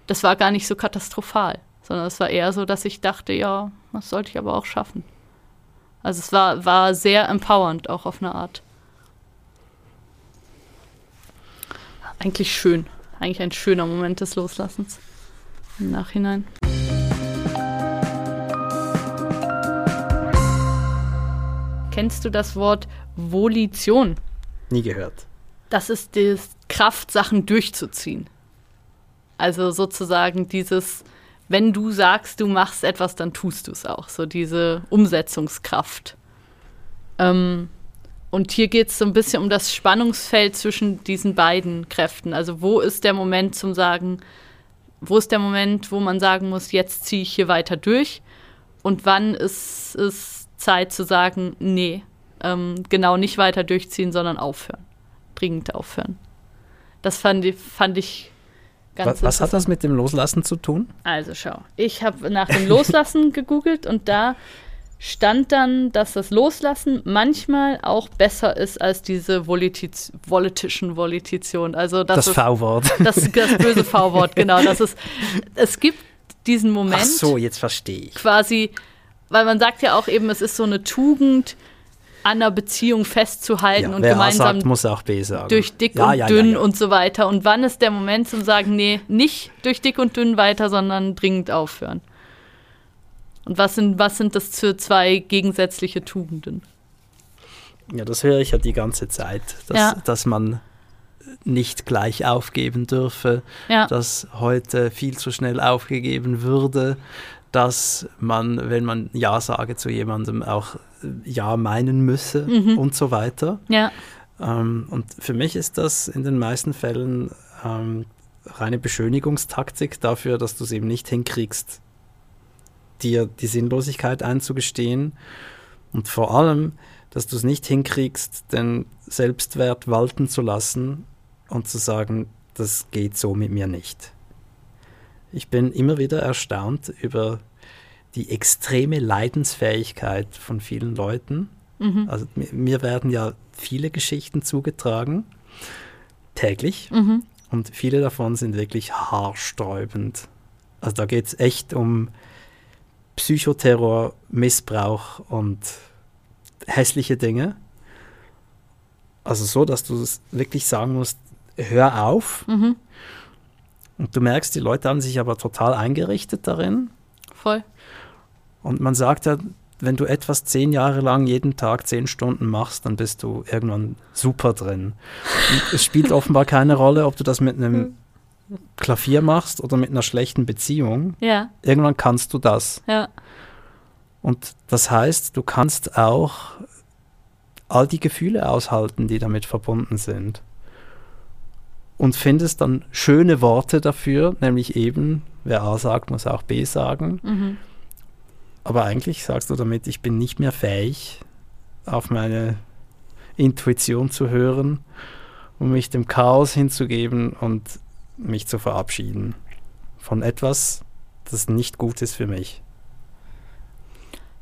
Speaker 1: das war gar nicht so katastrophal, sondern es war eher so, dass ich dachte, ja, das sollte ich aber auch schaffen. Also es war, war sehr empowernd, auch auf eine Art. Eigentlich schön. Eigentlich ein schöner Moment des Loslassens im Nachhinein. Kennst du das Wort Volition?
Speaker 2: Nie gehört.
Speaker 1: Das ist die Kraft, Sachen durchzuziehen. Also sozusagen dieses, wenn du sagst, du machst etwas, dann tust du es auch. So diese Umsetzungskraft. Ähm, und hier geht es so ein bisschen um das Spannungsfeld zwischen diesen beiden Kräften. Also wo ist der Moment zum Sagen, wo ist der Moment, wo man sagen muss, jetzt ziehe ich hier weiter durch? Und wann ist es Zeit zu sagen, nee, ähm, genau nicht weiter durchziehen, sondern aufhören. Dringend aufhören. Das fand, fand ich
Speaker 2: Was, was hat das mit dem Loslassen zu tun?
Speaker 1: Also schau, ich habe nach dem Loslassen *laughs* gegoogelt und da stand dann, dass das Loslassen manchmal auch besser ist als diese Volitiz politischen Volition. Also
Speaker 2: das, das V-Wort. *laughs*
Speaker 1: Das, das böse *laughs* V-Wort, genau. Das ist, es gibt diesen Moment. Ach
Speaker 2: so, jetzt verstehe ich.
Speaker 1: Quasi weil man sagt ja auch eben, es ist so eine Tugend, an einer Beziehung festzuhalten ja, und gemeinsam
Speaker 2: sagt, muss auch B sagen.
Speaker 1: durch dick ja, und ja, dünn und so weiter. Und wann ist der Moment zum sagen, nee, nicht durch dick und dünn weiter, sondern dringend aufhören? Und was sind, was sind das für zwei gegensätzliche Tugenden?
Speaker 2: Ja, das höre ich ja die ganze Zeit, dass, dass man nicht gleich aufgeben dürfe, dass heute viel zu schnell aufgegeben würde, dass man, wenn man Ja sage zu jemandem, auch Ja meinen müsse mhm. und so weiter.
Speaker 1: Ja.
Speaker 2: Ähm, und für mich ist das in den meisten Fällen ähm, reine Beschönigungstaktik dafür, dass du es eben nicht hinkriegst, dir die Sinnlosigkeit einzugestehen und vor allem, dass du es nicht hinkriegst, den Selbstwert walten zu lassen und zu sagen, das geht so mit mir nicht. Ich bin immer wieder erstaunt über die extreme Leidensfähigkeit von vielen Leuten. Mhm. Also mir werden ja viele Geschichten zugetragen, täglich. Mhm. Und viele davon sind wirklich haarsträubend. Also da geht es echt um Psychoterror, Missbrauch und hässliche Dinge. Also so, dass du wirklich sagen musst, hör auf. Mhm. Und du merkst, die Leute haben sich aber total eingerichtet darin.
Speaker 1: Voll.
Speaker 2: Und man sagt ja, wenn du etwas zehn Jahre lang jeden Tag zehn Stunden machst, dann bist du irgendwann super drin. Und es spielt *laughs* offenbar keine Rolle, ob du das mit einem Klavier machst oder mit einer schlechten Beziehung.
Speaker 1: Ja.
Speaker 2: Irgendwann kannst du das.
Speaker 1: Ja.
Speaker 2: Und das heißt, du kannst auch all die Gefühle aushalten, die damit verbunden sind. und findest dann schöne Worte dafür, nämlich eben, wer A sagt, muss auch B sagen.
Speaker 1: Mhm.
Speaker 2: Aber eigentlich sagst du damit, ich bin nicht mehr fähig, auf meine Intuition zu hören, um mich dem Chaos hinzugeben und mich zu verabschieden von etwas, das nicht gut ist für mich.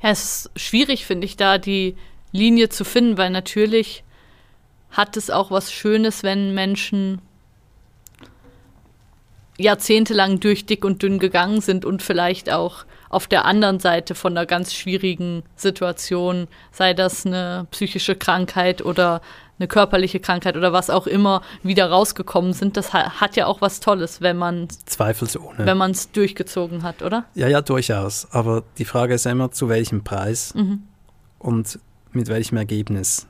Speaker 1: Ja, es ist schwierig, finde ich, da die Linie zu finden, weil natürlich hat es auch was Schönes, wenn Menschen jahrzehntelang durch dick und dünn gegangen sind und vielleicht auch auf der anderen Seite von einer ganz schwierigen Situation, sei das eine psychische Krankheit oder eine körperliche Krankheit oder was auch immer, wieder rausgekommen sind. Das hat ja auch was Tolles, wenn man
Speaker 2: zweifelsohne,
Speaker 1: wenn man es durchgezogen hat, oder?
Speaker 2: Ja, ja, durchaus. Aber die Frage ist immer, zu welchem Preis
Speaker 1: Mhm.
Speaker 2: und mit welchem Ergebnis.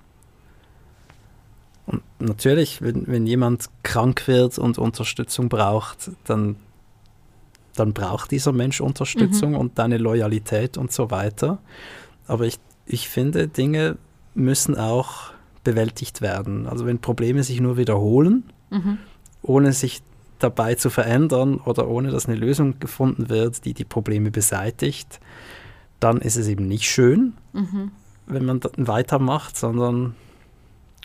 Speaker 2: Und natürlich, wenn, wenn jemand krank wird und Unterstützung braucht, dann, dann braucht dieser Mensch Unterstützung und deine Loyalität und so weiter. Aber ich, ich finde, Dinge müssen auch bewältigt werden. Also wenn Probleme sich nur wiederholen,
Speaker 1: Mhm.
Speaker 2: ohne sich dabei zu verändern oder ohne dass eine Lösung gefunden wird, die die Probleme beseitigt, dann ist es eben nicht schön,
Speaker 1: Mhm.
Speaker 2: wenn man weitermacht, sondern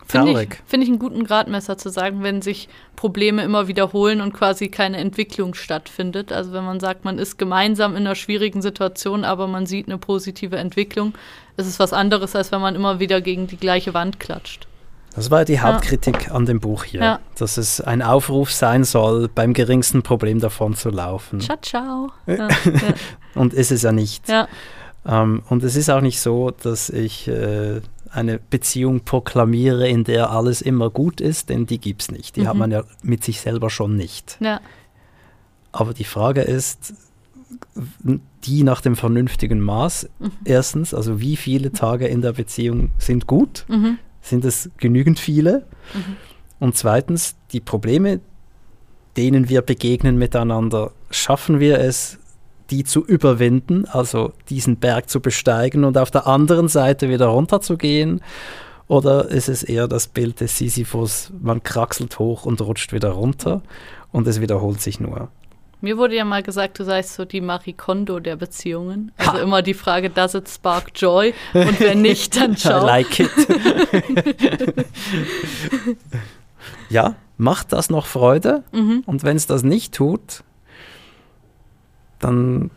Speaker 1: Finde ich, find ich einen guten Gradmesser zu sagen, wenn sich Probleme immer wiederholen und quasi keine Entwicklung stattfindet. Also wenn man sagt, man ist gemeinsam in einer schwierigen Situation, aber man sieht eine positive Entwicklung, ist es was anderes, als wenn man immer wieder gegen die gleiche Wand klatscht.
Speaker 2: Das war die Hauptkritik an dem Buch hier,
Speaker 1: Ja.
Speaker 2: dass es ein Aufruf sein soll, beim geringsten Problem davon zu laufen.
Speaker 1: Ciao, ciao. Ja, ja, *laughs*
Speaker 2: Und ist es ja nicht.
Speaker 1: ja.
Speaker 2: Ähm, und es ist auch nicht so, dass ich äh, eine Beziehung proklamiere, in der alles immer gut ist, denn die gibt es nicht. Die hat
Speaker 1: Mhm.
Speaker 2: man ja mit sich selber schon nicht.
Speaker 1: ja.
Speaker 2: Aber die Frage ist, die nach dem vernünftigen Maß.
Speaker 1: Mhm.
Speaker 2: Erstens, also wie viele Tage in der Beziehung sind gut?
Speaker 1: Mhm.
Speaker 2: Sind es genügend viele?
Speaker 1: Mhm.
Speaker 2: Und zweitens, die Probleme, denen wir begegnen miteinander, schaffen wir es, die zu überwinden, also diesen Berg zu besteigen und auf der anderen Seite wieder runterzugehen? Oder ist es eher das Bild des Sisyphus, man kraxelt hoch und rutscht wieder runter und es wiederholt sich nur?
Speaker 1: Mir wurde ja mal gesagt, du seist so die Marie Kondo der Beziehungen. Also
Speaker 2: Ha.
Speaker 1: immer die Frage, does it spark joy? Und wenn nicht, dann *laughs*
Speaker 2: I
Speaker 1: ciao.
Speaker 2: like it. *laughs* ja, macht das noch Freude?
Speaker 1: Mhm.
Speaker 2: Und wenn es das nicht tut, dann,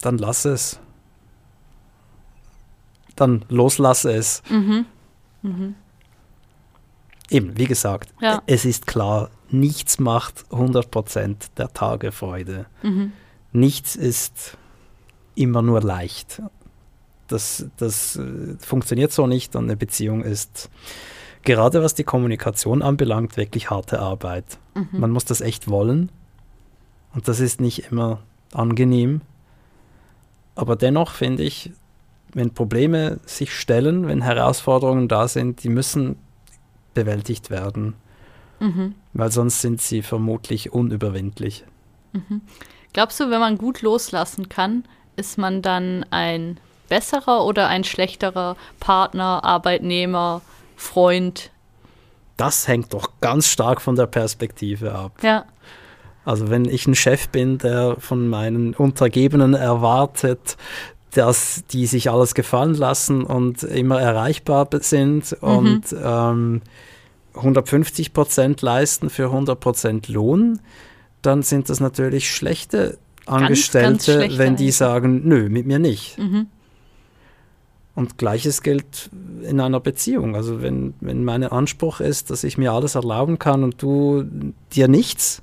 Speaker 2: dann lass es. Dann loslasse es.
Speaker 1: Mhm. Mhm.
Speaker 2: Eben, wie gesagt,
Speaker 1: Ja.
Speaker 2: es ist klar, nichts macht 100% der Tage Freude.
Speaker 1: Mhm.
Speaker 2: Nichts ist immer nur leicht. Das, das äh, funktioniert so nicht und eine Beziehung ist, gerade was die Kommunikation anbelangt, wirklich harte Arbeit.
Speaker 1: Mhm.
Speaker 2: Man muss das echt wollen und das ist nicht immer angenehm. Aber dennoch finde ich, wenn Probleme sich stellen, wenn Herausforderungen da sind, die müssen bewältigt werden,
Speaker 1: Mhm.
Speaker 2: weil sonst sind sie vermutlich unüberwindlich.
Speaker 1: Glaubst du, wenn man gut loslassen kann, ist man dann ein besserer oder ein schlechterer Partner, Arbeitnehmer, Freund?
Speaker 2: Das hängt doch ganz stark von der Perspektive ab.
Speaker 1: Ja.
Speaker 2: Also wenn ich ein Chef bin, der von meinen Untergebenen erwartet, dass die sich alles gefallen lassen und immer erreichbar sind und ähm, 150 Prozent leisten für 100 Prozent Lohn, dann sind das natürlich schlechte Angestellte,
Speaker 1: schlechte
Speaker 2: wenn die
Speaker 1: eigentlich.
Speaker 2: sagen, nö, mit mir nicht.
Speaker 1: Mhm.
Speaker 2: Und gleiches gilt in einer Beziehung. Also wenn, wenn mein Anspruch ist, dass ich mir alles erlauben kann und du dir nichts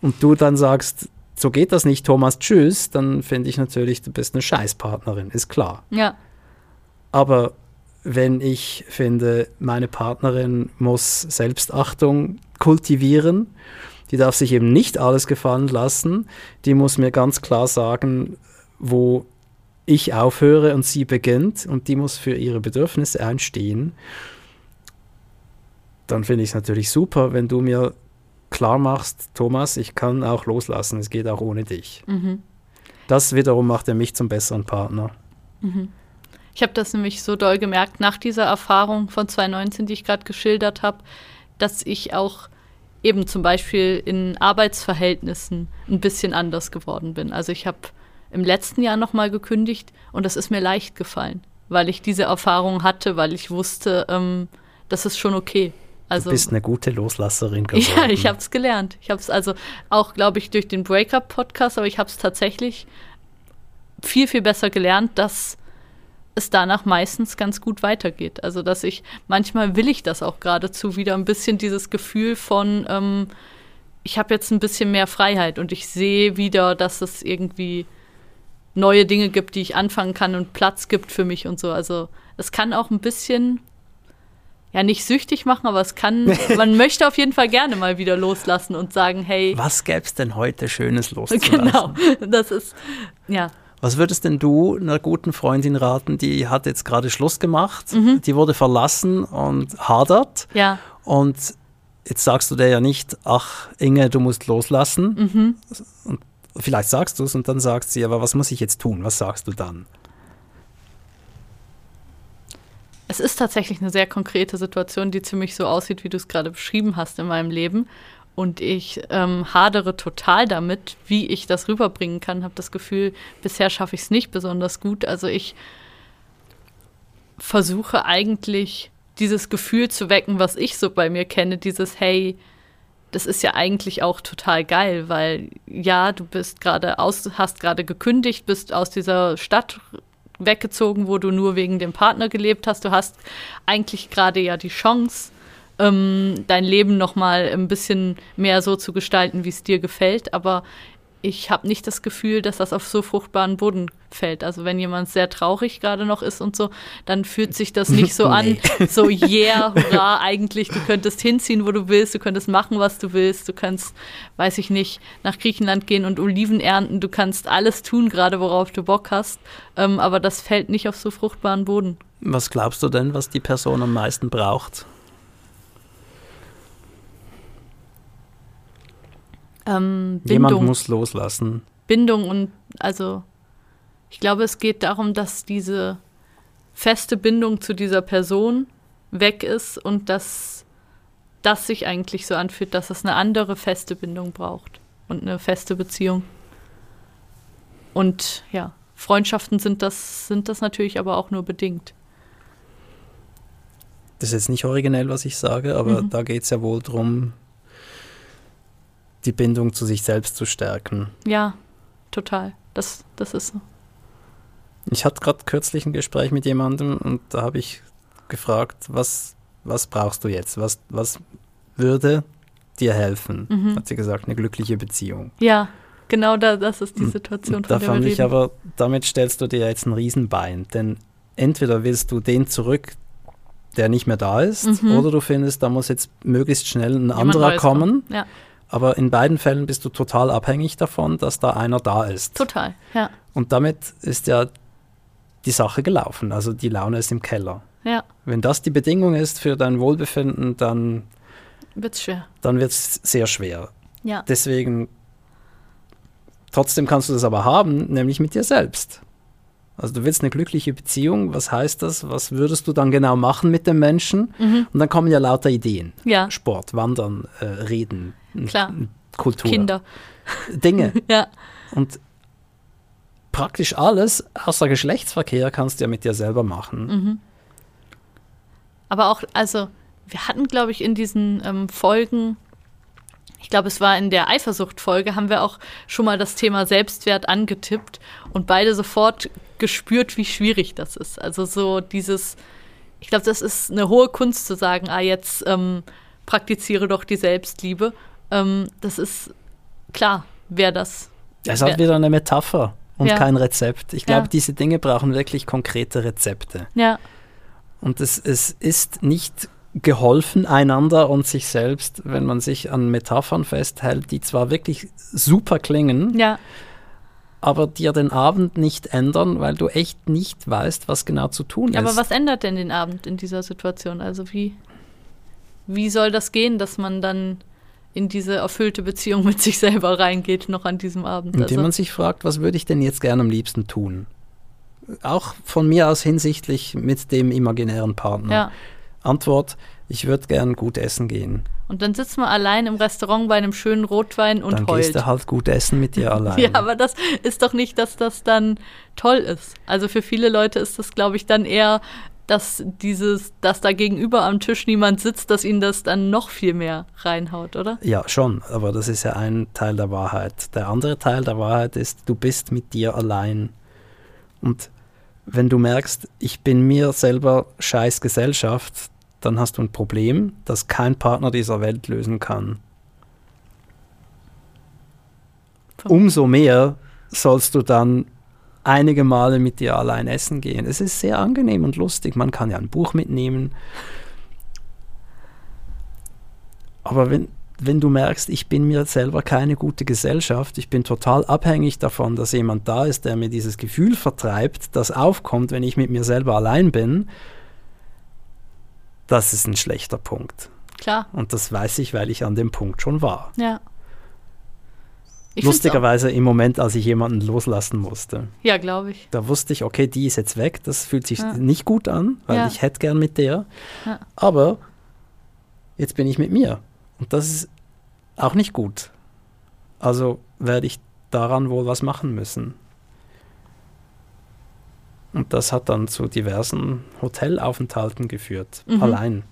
Speaker 2: und du dann sagst, so geht das nicht, Thomas, tschüss, dann finde ich natürlich, du bist eine Scheißpartnerin, ist klar.
Speaker 1: Ja.
Speaker 2: Aber wenn ich finde, meine Partnerin muss Selbstachtung kultivieren, die darf sich eben nicht alles gefallen lassen, die muss mir ganz klar sagen, wo ich aufhöre und sie beginnt und die muss für ihre Bedürfnisse einstehen, dann finde ich es natürlich super, wenn du mir klar machst, Thomas, ich kann auch loslassen, es geht auch ohne dich.
Speaker 1: Mhm.
Speaker 2: Das wiederum macht er mich zum besseren Partner.
Speaker 1: Ich habe das nämlich so doll gemerkt nach dieser Erfahrung von 2019, die ich gerade geschildert habe, dass ich auch eben zum Beispiel in Arbeitsverhältnissen ein bisschen anders geworden bin. Also ich habe im letzten Jahr nochmal gekündigt und das ist mir leicht gefallen, weil ich diese Erfahrung hatte, weil ich wusste, ähm, das ist schon okay.
Speaker 2: Also, du bist eine gute Loslasserin *laughs* geworden.
Speaker 1: Ja, ich habe es gelernt. Ich habe es also auch, glaube ich, durch den Breakup-Podcast, aber ich habe es tatsächlich viel, viel besser gelernt, dass es danach meistens ganz gut weitergeht. Also, dass ich, manchmal will ich das auch geradezu wieder ein bisschen dieses Gefühl von, ähm, ich habe jetzt ein bisschen mehr Freiheit und ich sehe wieder, dass es irgendwie neue Dinge gibt, die ich anfangen kann und Platz gibt für mich und so. Also, es kann auch ein bisschen ja nicht süchtig machen, aber es kann, *laughs* man möchte auf jeden Fall gerne mal wieder loslassen und sagen, hey.
Speaker 2: Was gäbe es denn heute Schönes loszulassen?
Speaker 1: Genau, das ist, ja.
Speaker 2: Was würdest denn du einer guten Freundin raten, die hat jetzt gerade Schluss gemacht, mhm. die wurde verlassen und hadert.
Speaker 1: Ja.
Speaker 2: Und jetzt sagst du dir ja nicht, ach Inge, du musst loslassen. Mhm. Und vielleicht sagst du es und dann sagt sie, aber was muss ich jetzt tun? Was sagst du dann?
Speaker 1: Es ist tatsächlich eine sehr konkrete Situation, die ziemlich so aussieht, wie du es gerade beschrieben hast in meinem Leben. Und ich ähm, hadere total damit, wie ich das rüberbringen kann. Habe das Gefühl, bisher schaffe ich es nicht besonders gut. Also ich versuche eigentlich dieses Gefühl zu wecken, was ich so bei mir kenne, dieses Hey, das ist ja eigentlich auch total geil, weil ja, du bist gerade aus, hast gerade gekündigt, bist aus dieser Stadt weggezogen, wo du nur wegen dem Partner gelebt hast. Du hast eigentlich gerade ja die Chance, ähm, dein Leben noch mal ein bisschen mehr so zu gestalten, wie es dir gefällt. Aber ich habe nicht das Gefühl, dass das auf so fruchtbaren Boden fällt. Also wenn jemand sehr traurig gerade noch ist und so, dann fühlt sich das nicht so *laughs* nee. an, so yeah, hurra, eigentlich, du könntest hinziehen, wo du willst, du könntest machen, was du willst, du kannst, weiß ich nicht, nach Griechenland gehen und Oliven ernten, du kannst alles tun, gerade worauf du Bock hast, ähm, aber das fällt nicht auf so fruchtbaren Boden.
Speaker 2: Was glaubst du denn, was die Person am meisten braucht?
Speaker 1: Ähm,
Speaker 2: Jemand muss loslassen.
Speaker 1: Bindung und also ich glaube, es geht darum, dass diese feste Bindung zu dieser Person weg ist und dass das sich eigentlich so anfühlt, dass es eine andere feste Bindung braucht und eine feste Beziehung. Und ja, Freundschaften sind das, sind das natürlich aber auch nur bedingt.
Speaker 2: Das ist jetzt nicht originell, was ich sage, aber mhm. da geht es ja wohl darum, die Bindung zu sich selbst zu stärken.
Speaker 1: Ja, total. Das, das ist so.
Speaker 2: Ich hatte gerade kürzlich ein Gespräch mit jemandem und da habe ich gefragt, was, was brauchst du jetzt? Was, was würde dir helfen? Mhm. Hat sie gesagt, eine glückliche Beziehung.
Speaker 1: Ja, genau da, das ist die Situation,
Speaker 2: und, von da der fand ich aber, damit stellst du dir jetzt ein Riesenbein, denn entweder willst du den zurück, der nicht mehr da ist, mhm. oder du findest, da muss jetzt möglichst schnell ein Jemand anderer kommen.
Speaker 1: Ja
Speaker 2: aber in beiden Fällen bist du total abhängig davon, dass da einer da ist.
Speaker 1: Total, ja.
Speaker 2: Und damit ist ja die Sache gelaufen. Also die Laune ist im Keller.
Speaker 1: Ja.
Speaker 2: Wenn das die Bedingung ist für dein Wohlbefinden, dann
Speaker 1: wird es schwer.
Speaker 2: Dann wird es sehr schwer.
Speaker 1: Ja.
Speaker 2: Deswegen, trotzdem kannst du das aber haben, nämlich mit dir selbst. Also du willst eine glückliche Beziehung, was heißt das? Was würdest du dann genau machen mit dem Menschen? Mhm. Und dann kommen ja lauter Ideen.
Speaker 1: Ja.
Speaker 2: Sport, Wandern, äh, Reden,
Speaker 1: Klar.
Speaker 2: Kultur.
Speaker 1: Kinder.
Speaker 2: Dinge. *laughs*
Speaker 1: ja.
Speaker 2: Und praktisch alles außer Geschlechtsverkehr kannst du ja mit dir selber machen.
Speaker 1: Mhm. Aber auch, also, wir hatten, glaube ich, in diesen ähm, Folgen, ich glaube, es war in der Eifersucht-Folge, haben wir auch schon mal das Thema Selbstwert angetippt und beide sofort gespürt, wie schwierig das ist. Also so dieses, ich glaube, das ist eine hohe Kunst zu sagen, ah, jetzt ähm, praktiziere doch die Selbstliebe. Ähm, das ist klar, wer das.
Speaker 2: Das ist halt wieder eine Metapher und ja. kein Rezept. Ich glaube, ja. diese Dinge brauchen wirklich konkrete Rezepte.
Speaker 1: Ja.
Speaker 2: Und es, es ist nicht geholfen einander und sich selbst, wenn man sich an Metaphern festhält, die zwar wirklich super klingen,
Speaker 1: ja.
Speaker 2: aber dir den Abend nicht ändern, weil du echt nicht weißt, was genau zu tun
Speaker 1: ist. Aber was ändert denn den Abend in dieser Situation? Also wie, wie soll das gehen, dass man dann in diese erfüllte Beziehung mit sich selber reingeht, noch an diesem Abend.
Speaker 2: Indem also. man sich fragt, was würde ich denn jetzt gerne am liebsten tun? Auch von mir aus hinsichtlich mit dem imaginären Partner.
Speaker 1: Ja.
Speaker 2: Antwort, ich würde gern gut essen gehen.
Speaker 1: Und dann sitzt man allein im Restaurant bei einem schönen Rotwein und
Speaker 2: dann
Speaker 1: heult.
Speaker 2: gehst du halt gut essen mit dir *laughs* allein.
Speaker 1: Ja, aber das ist doch nicht, dass das dann toll ist. Also für viele Leute ist das, glaube ich, dann eher, dass dieses, dass da gegenüber am Tisch niemand sitzt, dass ihnen das dann noch viel mehr reinhaut, oder?
Speaker 2: Ja, schon, aber das ist ja ein Teil der Wahrheit. Der andere Teil der Wahrheit ist, du bist mit dir allein. Und wenn du merkst, ich bin mir selber scheiß Gesellschaft, dann hast du ein Problem, das kein Partner dieser Welt lösen kann. Umso mehr sollst du dann einige Male mit dir allein essen gehen. Es ist sehr angenehm und lustig. Man kann ja ein Buch mitnehmen. Aber wenn, wenn du merkst, ich bin mir selber keine gute Gesellschaft, ich bin total abhängig davon, dass jemand da ist, der mir dieses Gefühl vertreibt, das aufkommt, wenn ich mit mir selber allein bin, das ist ein schlechter Punkt.
Speaker 1: Klar.
Speaker 2: Und das weiß ich, weil ich an dem Punkt schon war.
Speaker 1: Ja. Ich
Speaker 2: Lustigerweise im Moment, als ich jemanden loslassen musste.
Speaker 1: Ja, glaube ich.
Speaker 2: Da wusste ich, okay, die ist jetzt weg, das fühlt sich ja. nicht gut an, weil ja. ich hätte gern mit der. Ja. Aber jetzt bin ich mit mir. Und das ist auch nicht gut. Also werde ich daran wohl was machen müssen. Und das hat dann zu diversen Hotelaufenthalten geführt, mhm. allein.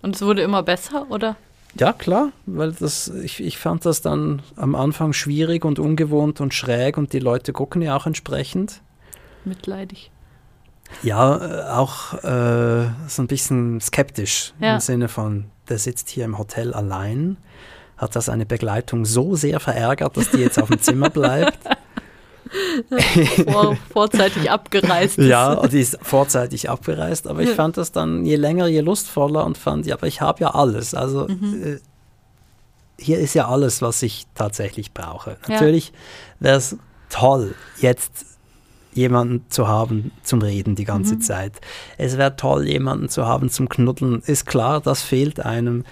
Speaker 1: Und es wurde immer besser, oder?
Speaker 2: Ja, klar, weil das, ich, ich fand das dann am Anfang schwierig und ungewohnt und schräg und die Leute gucken ja auch entsprechend.
Speaker 1: Mitleidig.
Speaker 2: Ja, äh, auch äh, so ein bisschen skeptisch ja. im Sinne von, der sitzt hier im Hotel allein, hat das eine Begleitung so sehr verärgert, dass die jetzt auf dem Zimmer bleibt. *laughs*
Speaker 1: Vor, *laughs* vorzeitig abgereist ist.
Speaker 2: Ja, die ist vorzeitig abgereist, aber ich fand das dann je länger, je lustvoller und fand, ja, aber ich habe ja alles. Also mhm. äh, hier ist ja alles, was ich tatsächlich brauche. Natürlich wäre es toll, jetzt jemanden zu haben zum Reden die ganze mhm. Zeit. Es wäre toll, jemanden zu haben zum Knuddeln. Ist klar, das fehlt einem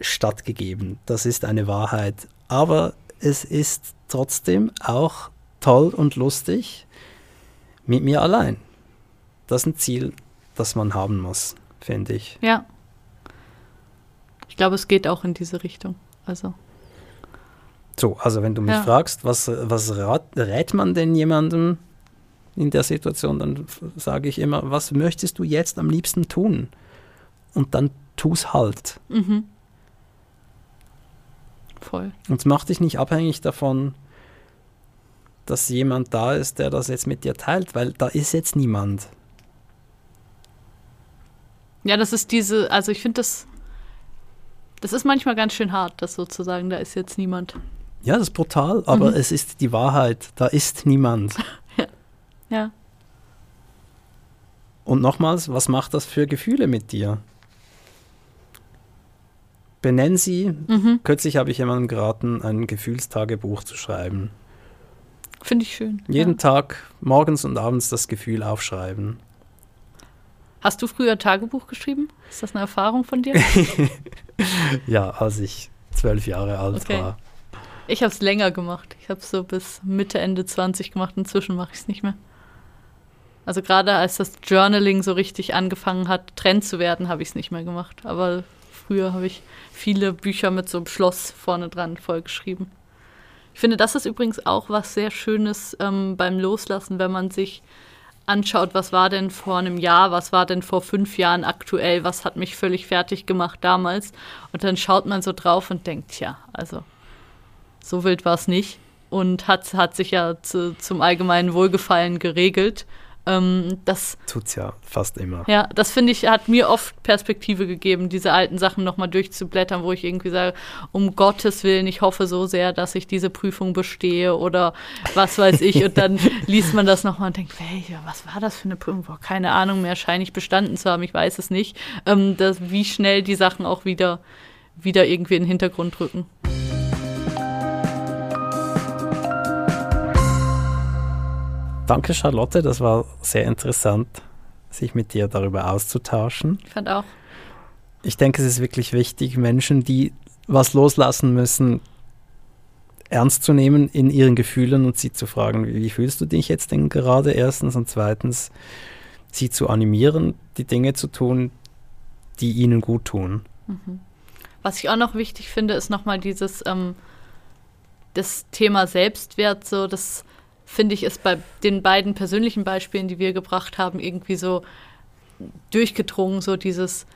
Speaker 2: stattgegeben. Das ist eine Wahrheit. Aber es ist trotzdem auch toll und lustig mit mir allein. Das ist ein Ziel, das man haben muss, finde ich.
Speaker 1: Ja. Ich glaube, es geht auch in diese Richtung. Also.
Speaker 2: So, also wenn du mich ja. fragst, was, was rat, rät man denn jemandem in der Situation, dann sage ich immer, was möchtest du jetzt am liebsten tun? Und dann tu es halt. Mhm.
Speaker 1: Voll.
Speaker 2: Und mach dich nicht abhängig davon, dass jemand da ist, der das jetzt mit dir teilt, weil da ist jetzt niemand.
Speaker 1: Ja, das ist diese, also ich finde das, das ist manchmal ganz schön hart, das sozusagen, da ist jetzt niemand.
Speaker 2: Ja, das ist brutal, aber mhm. es ist die Wahrheit, da ist niemand. *laughs*
Speaker 1: ja. ja.
Speaker 2: Und nochmals, was macht das für Gefühle mit dir? Benenn sie. Mhm. Kürzlich habe ich jemandem geraten, ein Gefühlstagebuch zu schreiben.
Speaker 1: Finde ich schön.
Speaker 2: Jeden ja. Tag, morgens und abends das Gefühl aufschreiben.
Speaker 1: Hast du früher Tagebuch geschrieben? Ist das eine Erfahrung von dir? *laughs*
Speaker 2: ja, als ich zwölf Jahre alt okay. war.
Speaker 1: Ich habe es länger gemacht. Ich habe es so bis Mitte, Ende 20 gemacht. Inzwischen mache ich es nicht mehr. Also gerade als das Journaling so richtig angefangen hat, Trend zu werden, habe ich es nicht mehr gemacht. Aber früher habe ich viele Bücher mit so einem Schloss vorne dran vollgeschrieben. Ich finde, das ist übrigens auch was sehr Schönes ähm, beim Loslassen, wenn man sich anschaut, was war denn vor einem Jahr, was war denn vor fünf Jahren aktuell, was hat mich völlig fertig gemacht damals. Und dann schaut man so drauf und denkt, ja, also so wild war es nicht. Und hat, hat sich ja zu, zum allgemeinen Wohlgefallen geregelt. Ähm, das
Speaker 2: tut's ja fast immer.
Speaker 1: Ja, das finde ich, hat mir oft Perspektive gegeben, diese alten Sachen nochmal durchzublättern, wo ich irgendwie sage, um Gottes Willen, ich hoffe so sehr, dass ich diese Prüfung bestehe oder was weiß ich. Und dann *laughs* liest man das nochmal und denkt, welche, was war das für eine Prüfung? Boah, keine Ahnung mehr, scheine ich bestanden zu haben, ich weiß es nicht. Ähm, das, wie schnell die Sachen auch wieder, wieder irgendwie in den Hintergrund rücken.
Speaker 2: Danke, Charlotte. Das war sehr interessant, sich mit dir darüber auszutauschen.
Speaker 1: Ich fand auch.
Speaker 2: Ich denke, es ist wirklich wichtig, Menschen, die was loslassen müssen, ernst zu nehmen in ihren Gefühlen und sie zu fragen, wie fühlst du dich jetzt denn gerade erstens und zweitens sie zu animieren, die Dinge zu tun, die ihnen gut tun.
Speaker 1: Was ich auch noch wichtig finde, ist nochmal dieses ähm, das Thema Selbstwert. So, das finde ich ist bei den beiden persönlichen Beispielen, die wir gebracht haben, irgendwie so durchgedrungen. So dieses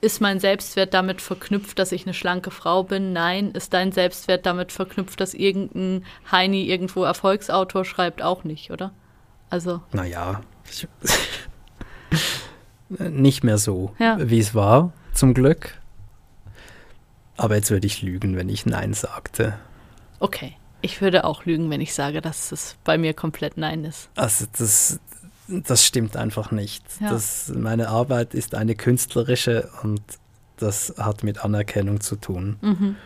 Speaker 1: ist mein Selbstwert damit verknüpft, dass ich eine schlanke Frau bin? Nein. Ist dein Selbstwert damit verknüpft, dass irgendein Heini irgendwo Erfolgsautor schreibt? Auch nicht, oder? Also.
Speaker 2: Naja, *laughs* nicht mehr so,
Speaker 1: Ja.
Speaker 2: wie es war, zum Glück. Aber jetzt würde ich lügen, wenn ich Nein sagte.
Speaker 1: Okay. Ich würde auch lügen, wenn ich sage, dass es bei mir komplett Nein ist.
Speaker 2: Also das, das stimmt einfach nicht.
Speaker 1: Ja.
Speaker 2: Das, meine Arbeit ist eine künstlerische und das hat mit Anerkennung zu tun.
Speaker 1: Mhm.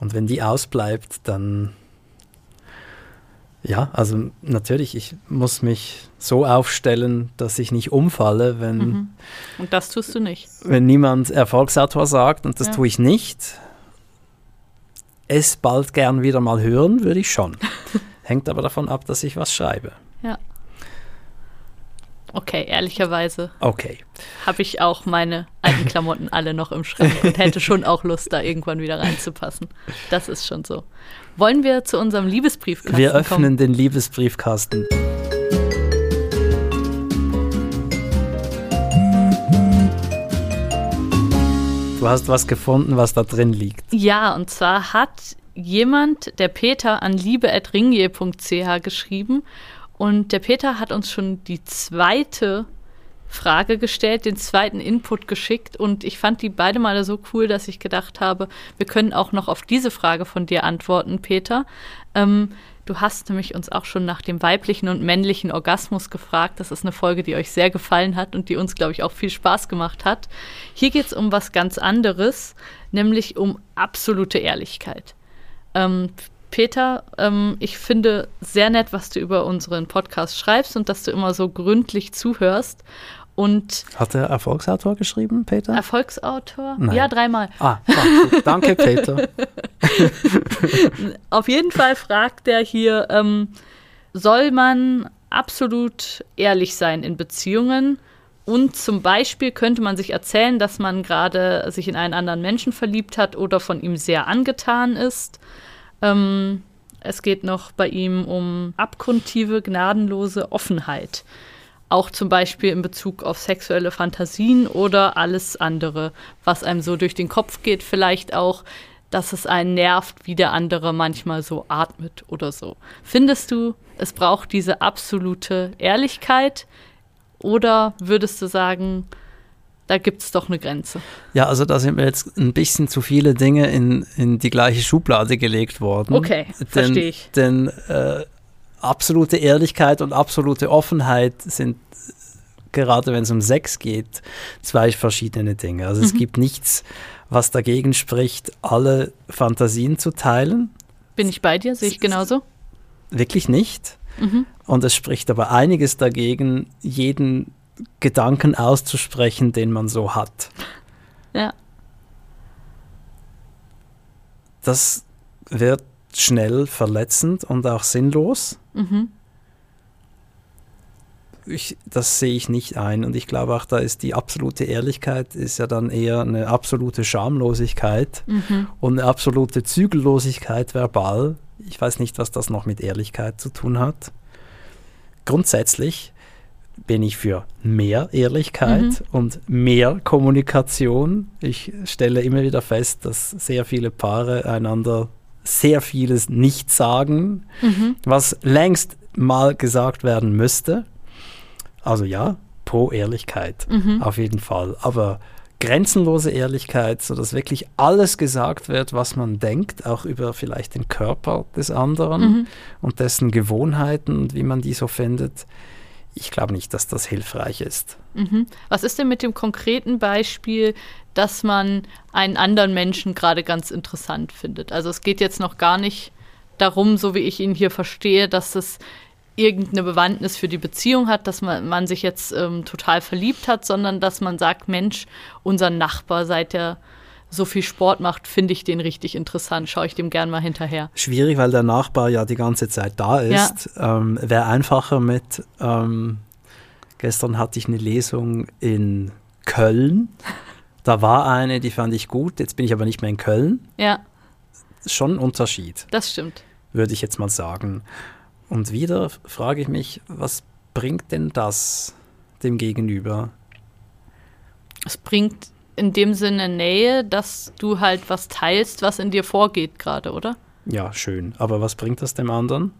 Speaker 2: Und wenn die ausbleibt, dann ja, also natürlich, ich muss mich so aufstellen, dass ich nicht umfalle, wenn,
Speaker 1: Mhm. Und das tust du nicht.
Speaker 2: wenn niemand Erfolgsautor sagt und das
Speaker 1: Ja.
Speaker 2: tue ich nicht. Es bald gern wieder mal hören, würde ich schon. *laughs* Hängt aber davon ab, dass ich was schreibe.
Speaker 1: Ja. Okay, ehrlicherweise
Speaker 2: Okay.
Speaker 1: habe ich auch meine alten Klamotten *laughs* alle noch im Schrank und hätte schon auch Lust, da irgendwann wieder reinzupassen. Das ist schon so. Wollen wir zu unserem Liebesbriefkasten
Speaker 2: Wir öffnen
Speaker 1: kommen?
Speaker 2: den Liebesbriefkasten. Du hast was gefunden, was da drin liegt.
Speaker 1: Ja, und zwar hat jemand, der Peter, an liebe.ringier.ch geschrieben. Und der Peter hat uns schon die zweite Frage gestellt, den zweiten Input geschickt. Und ich fand die beide Male so cool, dass ich gedacht habe, wir können auch noch auf diese Frage von dir antworten, Peter. Ähm, du hast nämlich uns auch schon nach dem weiblichen und männlichen Orgasmus gefragt. Das ist eine Folge, die euch sehr gefallen hat und die uns, glaube ich, auch viel Spaß gemacht hat. Hier geht es um was ganz anderes, nämlich um absolute Ehrlichkeit. Ähm, Peter, ähm, ich finde sehr nett, was du über unseren Podcast schreibst und dass du immer so gründlich zuhörst. Und
Speaker 2: Hat der Erfolgsautor geschrieben, Peter?
Speaker 1: Erfolgsautor?
Speaker 2: Nein.
Speaker 1: Ja, dreimal.
Speaker 2: ah, danke, danke Peter. *laughs*
Speaker 1: Auf jeden Fall fragt er hier, ähm, soll man absolut ehrlich sein in Beziehungen? Und zum Beispiel könnte man sich erzählen, dass man gerade sich in einen anderen Menschen verliebt hat oder von ihm sehr angetan ist. Ähm, es geht noch bei ihm um abgrundtiefe, gnadenlose Offenheit. Auch zum Beispiel in Bezug auf sexuelle Fantasien oder alles andere, was einem so durch den Kopf geht. Vielleicht auch, dass es einen nervt, wie der andere manchmal so atmet oder so. Findest du, es braucht diese absolute Ehrlichkeit? Oder würdest du sagen, da gibt es doch eine Grenze?
Speaker 2: Ja, also da sind mir jetzt ein bisschen zu viele Dinge in, in die gleiche Schublade gelegt worden.
Speaker 1: Okay, verstehe ich.
Speaker 2: Denn äh, absolute Ehrlichkeit und absolute Offenheit sind, gerade wenn es um Sex geht, zwei verschiedene Dinge. Also es
Speaker 1: Mhm.
Speaker 2: gibt nichts, was dagegen spricht, alle Fantasien zu teilen.
Speaker 1: Bin ich bei dir? Sehe ich genauso?
Speaker 2: Wirklich nicht.
Speaker 1: Mhm.
Speaker 2: Und es spricht aber einiges dagegen, jeden Gedanken auszusprechen, den man so hat.
Speaker 1: Ja.
Speaker 2: Das wird schnell verletzend und auch sinnlos.
Speaker 1: Mhm.
Speaker 2: Ich, das sehe ich nicht ein und ich glaube auch, da ist die absolute Ehrlichkeit ist ja dann eher eine absolute Schamlosigkeit
Speaker 1: Mhm.
Speaker 2: und eine absolute Zügellosigkeit verbal. Ich weiß nicht, was das noch mit Ehrlichkeit zu tun hat. Grundsätzlich bin ich für mehr Ehrlichkeit
Speaker 1: Mhm.
Speaker 2: und mehr Kommunikation. Ich stelle immer wieder fest, dass sehr viele Paare einander sehr vieles nicht sagen,
Speaker 1: Mhm.
Speaker 2: was längst mal gesagt werden müsste. Also ja, pro Ehrlichkeit,
Speaker 1: Mhm.
Speaker 2: auf jeden Fall. Aber grenzenlose Ehrlichkeit, sodass wirklich alles gesagt wird, was man denkt, auch über vielleicht den Körper des anderen
Speaker 1: Mhm.
Speaker 2: und dessen Gewohnheiten und wie man die so findet. Ich glaube nicht, dass das hilfreich ist.
Speaker 1: Mhm. Was ist denn mit dem konkreten Beispiel, dass man einen anderen Menschen gerade ganz interessant findet? Also es geht jetzt noch gar nicht darum, so wie ich ihn hier verstehe, dass es irgendeine Bewandtnis für die Beziehung hat, dass man, man sich jetzt ähm, total verliebt hat, sondern dass man sagt, Mensch, unser Nachbar, seit er so viel Sport macht, finde ich den richtig interessant, schaue ich dem gern mal hinterher.
Speaker 2: Schwierig, weil der Nachbar ja die ganze Zeit da ist. Ähm, Wäre einfacher mit, ähm, gestern hatte ich eine Lesung in Köln da war eine, die fand ich gut, jetzt bin ich aber nicht mehr in Köln.
Speaker 1: Ja,
Speaker 2: Schon ein Unterschied,
Speaker 1: das stimmt.
Speaker 2: würde ich jetzt mal sagen. Und wieder frage ich mich, was bringt denn das dem Gegenüber?
Speaker 1: Es bringt in dem Sinne Nähe, dass du halt was teilst, was in dir vorgeht gerade, oder?
Speaker 2: Ja, schön. Aber was bringt das dem anderen?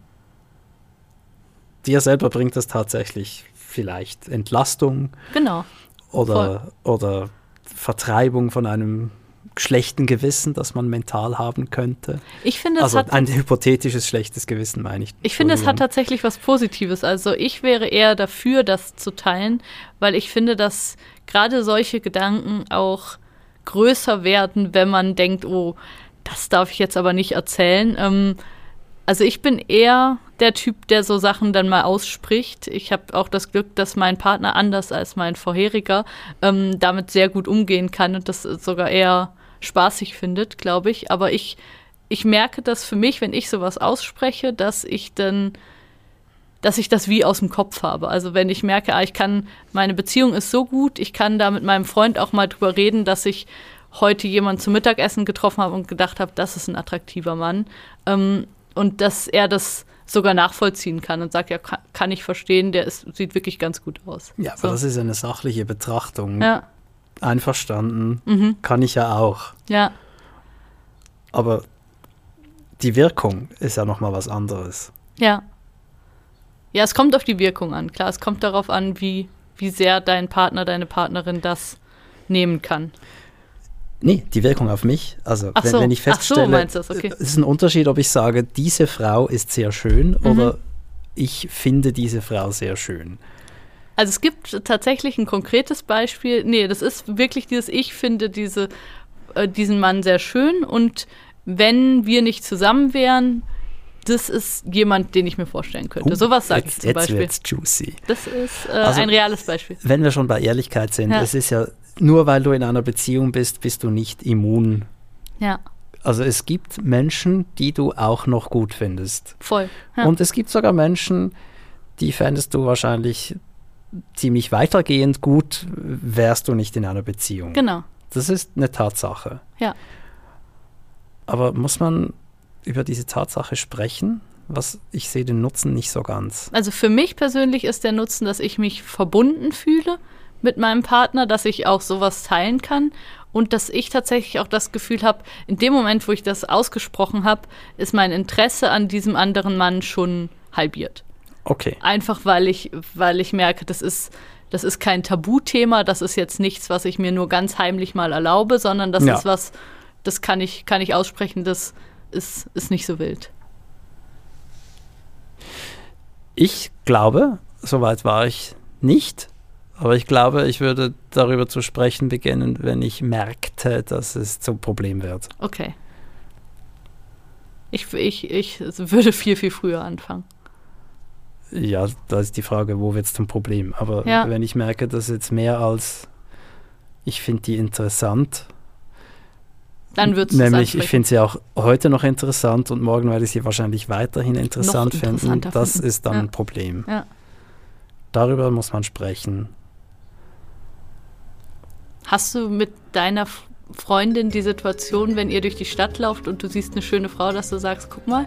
Speaker 2: Dir selber bringt das tatsächlich vielleicht Entlastung
Speaker 1: Genau.
Speaker 2: oder, oder Vertreibung von einem schlechten Gewissen, das man mental haben könnte.
Speaker 1: Ich finde, es
Speaker 2: Also
Speaker 1: hat
Speaker 2: ein hypothetisches schlechtes Gewissen, meine ich.
Speaker 1: Ich finde, es hat tatsächlich was Positives. Also ich wäre eher dafür, das zu teilen, weil ich finde, dass gerade solche Gedanken auch größer werden, wenn man denkt, oh, das darf ich jetzt aber nicht erzählen. Ähm, also ich bin eher der Typ, der so Sachen dann mal ausspricht. Ich habe auch das Glück, dass mein Partner anders als mein vorheriger ähm, damit sehr gut umgehen kann und das sogar eher spaßig findet, glaube ich. Aber ich, ich merke das für mich, wenn ich sowas ausspreche, dass ich dann, dass ich das wie aus dem Kopf habe. Also wenn ich merke, ah, ich kann, meine Beziehung ist so gut, ich kann da mit meinem Freund auch mal drüber reden, dass ich heute jemanden zum Mittagessen getroffen habe und gedacht habe, das ist ein attraktiver Mann. Ähm, und dass er das sogar nachvollziehen kann und sagt, ja, kann, kann ich verstehen, der ist, sieht wirklich ganz gut aus.
Speaker 2: Ja, aber
Speaker 1: So.
Speaker 2: das ist eine sachliche Betrachtung.
Speaker 1: Ja,
Speaker 2: Einverstanden.
Speaker 1: mhm.
Speaker 2: Kann ich ja auch.
Speaker 1: ja,
Speaker 2: Aber die Wirkung ist ja nochmal was anderes.
Speaker 1: ja. Ja, es kommt auf die Wirkung an. Klar, es kommt darauf an, wie, wie sehr dein Partner, deine Partnerin das nehmen kann.
Speaker 2: Nee, die Wirkung auf mich. Also wenn,
Speaker 1: so.
Speaker 2: wenn ich
Speaker 1: so,
Speaker 2: feststelle,
Speaker 1: meinst du das, okay.
Speaker 2: es ist ein Unterschied, ob ich sage, diese Frau ist sehr schön
Speaker 1: Mhm.
Speaker 2: oder ich finde diese Frau sehr schön.
Speaker 1: Also es gibt tatsächlich ein konkretes Beispiel. Nee, das ist wirklich dieses, ich finde diese, äh, diesen Mann sehr schön und wenn wir nicht zusammen wären, das ist jemand, den ich mir vorstellen könnte.
Speaker 2: Uh,
Speaker 1: Sowas sage ich zum
Speaker 2: jetzt
Speaker 1: Beispiel.
Speaker 2: wird's juicy.
Speaker 1: Das ist äh,
Speaker 2: Also-
Speaker 1: ein reales Beispiel.
Speaker 2: Wenn wir schon bei Ehrlichkeit sind,
Speaker 1: Ja.
Speaker 2: es ist ja nur weil du in einer Beziehung bist, bist du nicht immun.
Speaker 1: Ja,
Speaker 2: Also es gibt Menschen, die du auch noch gut findest.
Speaker 1: voll. Ja.
Speaker 2: Und es gibt sogar Menschen, die fändest du wahrscheinlich ziemlich weitergehend gut, wärst du nicht in einer Beziehung.
Speaker 1: genau.
Speaker 2: Das ist eine Tatsache.
Speaker 1: Ja.
Speaker 2: Aber muss man über diese Tatsache sprechen? Was ich sehe den Nutzen nicht so ganz.
Speaker 1: Also für mich persönlich ist der Nutzen, dass ich mich verbunden fühle mit meinem Partner, dass ich auch sowas teilen kann und dass ich tatsächlich auch das Gefühl habe, in dem Moment, wo ich das ausgesprochen habe, ist mein Interesse an diesem anderen Mann schon halbiert.
Speaker 2: Okay.
Speaker 1: Einfach weil ich, weil ich merke, das ist, das ist kein Tabuthema, das ist jetzt nichts, was ich mir nur ganz heimlich mal erlaube, sondern das
Speaker 2: Ja.
Speaker 1: ist was, das kann ich, kann ich aussprechen, das ist, ist nicht so wild.
Speaker 2: Ich glaube, soweit war ich nicht, aber ich glaube, ich würde darüber zu sprechen beginnen, wenn ich merkte, dass es zum Problem wird.
Speaker 1: Okay. Ich, ich, ich würde viel, viel früher anfangen.
Speaker 2: Ja, da ist die Frage, wo wird es zum Problem? Aber
Speaker 1: Ja.
Speaker 2: wenn ich merke, dass jetzt mehr als ich finde die interessant,
Speaker 1: Dann wird es
Speaker 2: nämlich ich finde sie auch heute noch interessant und morgen werde ich sie wahrscheinlich weiterhin interessant finden, das
Speaker 1: finden.
Speaker 2: ist dann
Speaker 1: Ja.
Speaker 2: ein Problem.
Speaker 1: Ja.
Speaker 2: Darüber muss man sprechen.
Speaker 1: Hast du mit deiner Freundin die Situation, wenn ihr durch die Stadt lauft und du siehst eine schöne Frau, dass du sagst, guck mal?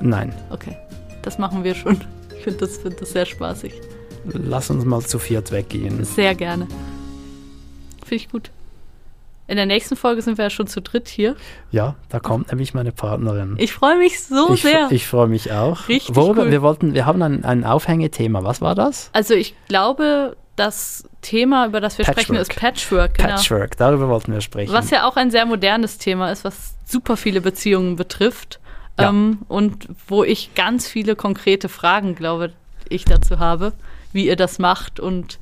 Speaker 2: Nein,
Speaker 1: Okay, das machen wir schon. Ich finde das, find das sehr spaßig.
Speaker 2: lass uns mal zu viert weggehen.
Speaker 1: Sehr gerne. Finde ich gut. In der nächsten Folge sind wir ja schon zu dritt hier.
Speaker 2: Ja, da kommt nämlich meine Partnerin.
Speaker 1: Ich freue mich so
Speaker 2: ich,
Speaker 1: sehr.
Speaker 2: ich freue mich auch.
Speaker 1: Richtig
Speaker 2: Worüber,
Speaker 1: cool.
Speaker 2: wir wollten, wir haben ein, ein Aufhängethema. Was war das?
Speaker 1: also ich glaube, das Thema, über das wir sprechen, ist Patchwork. Genau.
Speaker 2: Patchwork. Darüber wollten wir sprechen.
Speaker 1: Was ja auch ein sehr modernes Thema ist, was super viele Beziehungen betrifft.
Speaker 2: Ja.
Speaker 1: Ähm, und wo ich ganz viele konkrete Fragen, glaube ich, dazu habe, wie ihr das macht und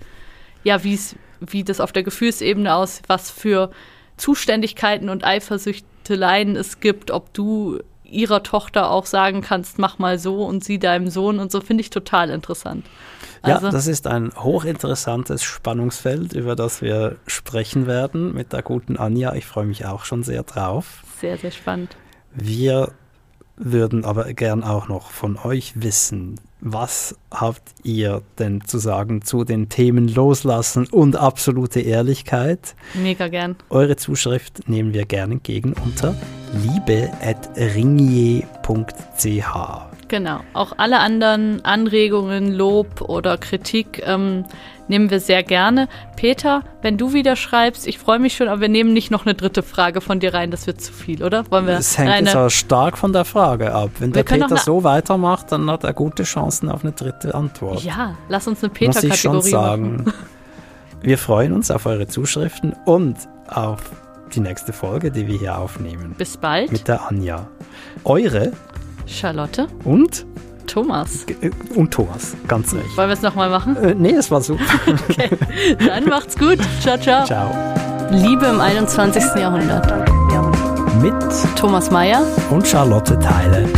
Speaker 1: ja, wie's, wie das auf der Gefühlsebene aus, was für Zuständigkeiten und Eifersüchteleien es gibt, ob du ihrer Tochter auch sagen kannst, mach mal so und sie deinem Sohn und so, finde ich total interessant. Also,
Speaker 2: ja, das ist ein hochinteressantes Spannungsfeld, über das wir sprechen werden mit der guten Anja. Ich freue mich auch schon sehr drauf.
Speaker 1: sehr, sehr spannend.
Speaker 2: Wir würden aber gern auch noch von euch wissen, was habt ihr denn zu sagen zu den Themen Loslassen und absolute Ehrlichkeit?
Speaker 1: Mega gern.
Speaker 2: Eure Zuschrift nehmen wir gerne entgegen unter liebe.ringier.ch.
Speaker 1: Genau. Auch alle anderen Anregungen, Lob oder Kritik ähm, nehmen wir sehr gerne. Peter, wenn du wieder schreibst, ich freue mich schon, aber wir nehmen nicht noch eine dritte Frage von dir rein, das wird zu viel, oder?
Speaker 2: Wollen wir es hängt jetzt aber stark von der Frage ab. Wenn der Peter so weitermacht, dann hat er gute Chancen auf eine dritte Antwort.
Speaker 1: Ja, lass uns eine Peter-Kategorie
Speaker 2: Muss ich schon sagen. Machen. *laughs* Wir freuen uns auf eure Zuschriften und auf die nächste Folge, die wir hier aufnehmen.
Speaker 1: Bis bald.
Speaker 2: Mit der Anja. Eure
Speaker 1: Charlotte
Speaker 2: und
Speaker 1: Thomas.
Speaker 2: Äh, und Thomas, ganz recht.
Speaker 1: Wollen wir es nochmal machen?
Speaker 2: Äh, nee, es war super. *laughs*
Speaker 1: okay, dann macht's gut. Ciao, ciao.
Speaker 2: Ciao.
Speaker 1: Liebe im 21. Jahrhundert.
Speaker 2: Mit
Speaker 1: Thomas Mayer
Speaker 2: und Charlotte Teile.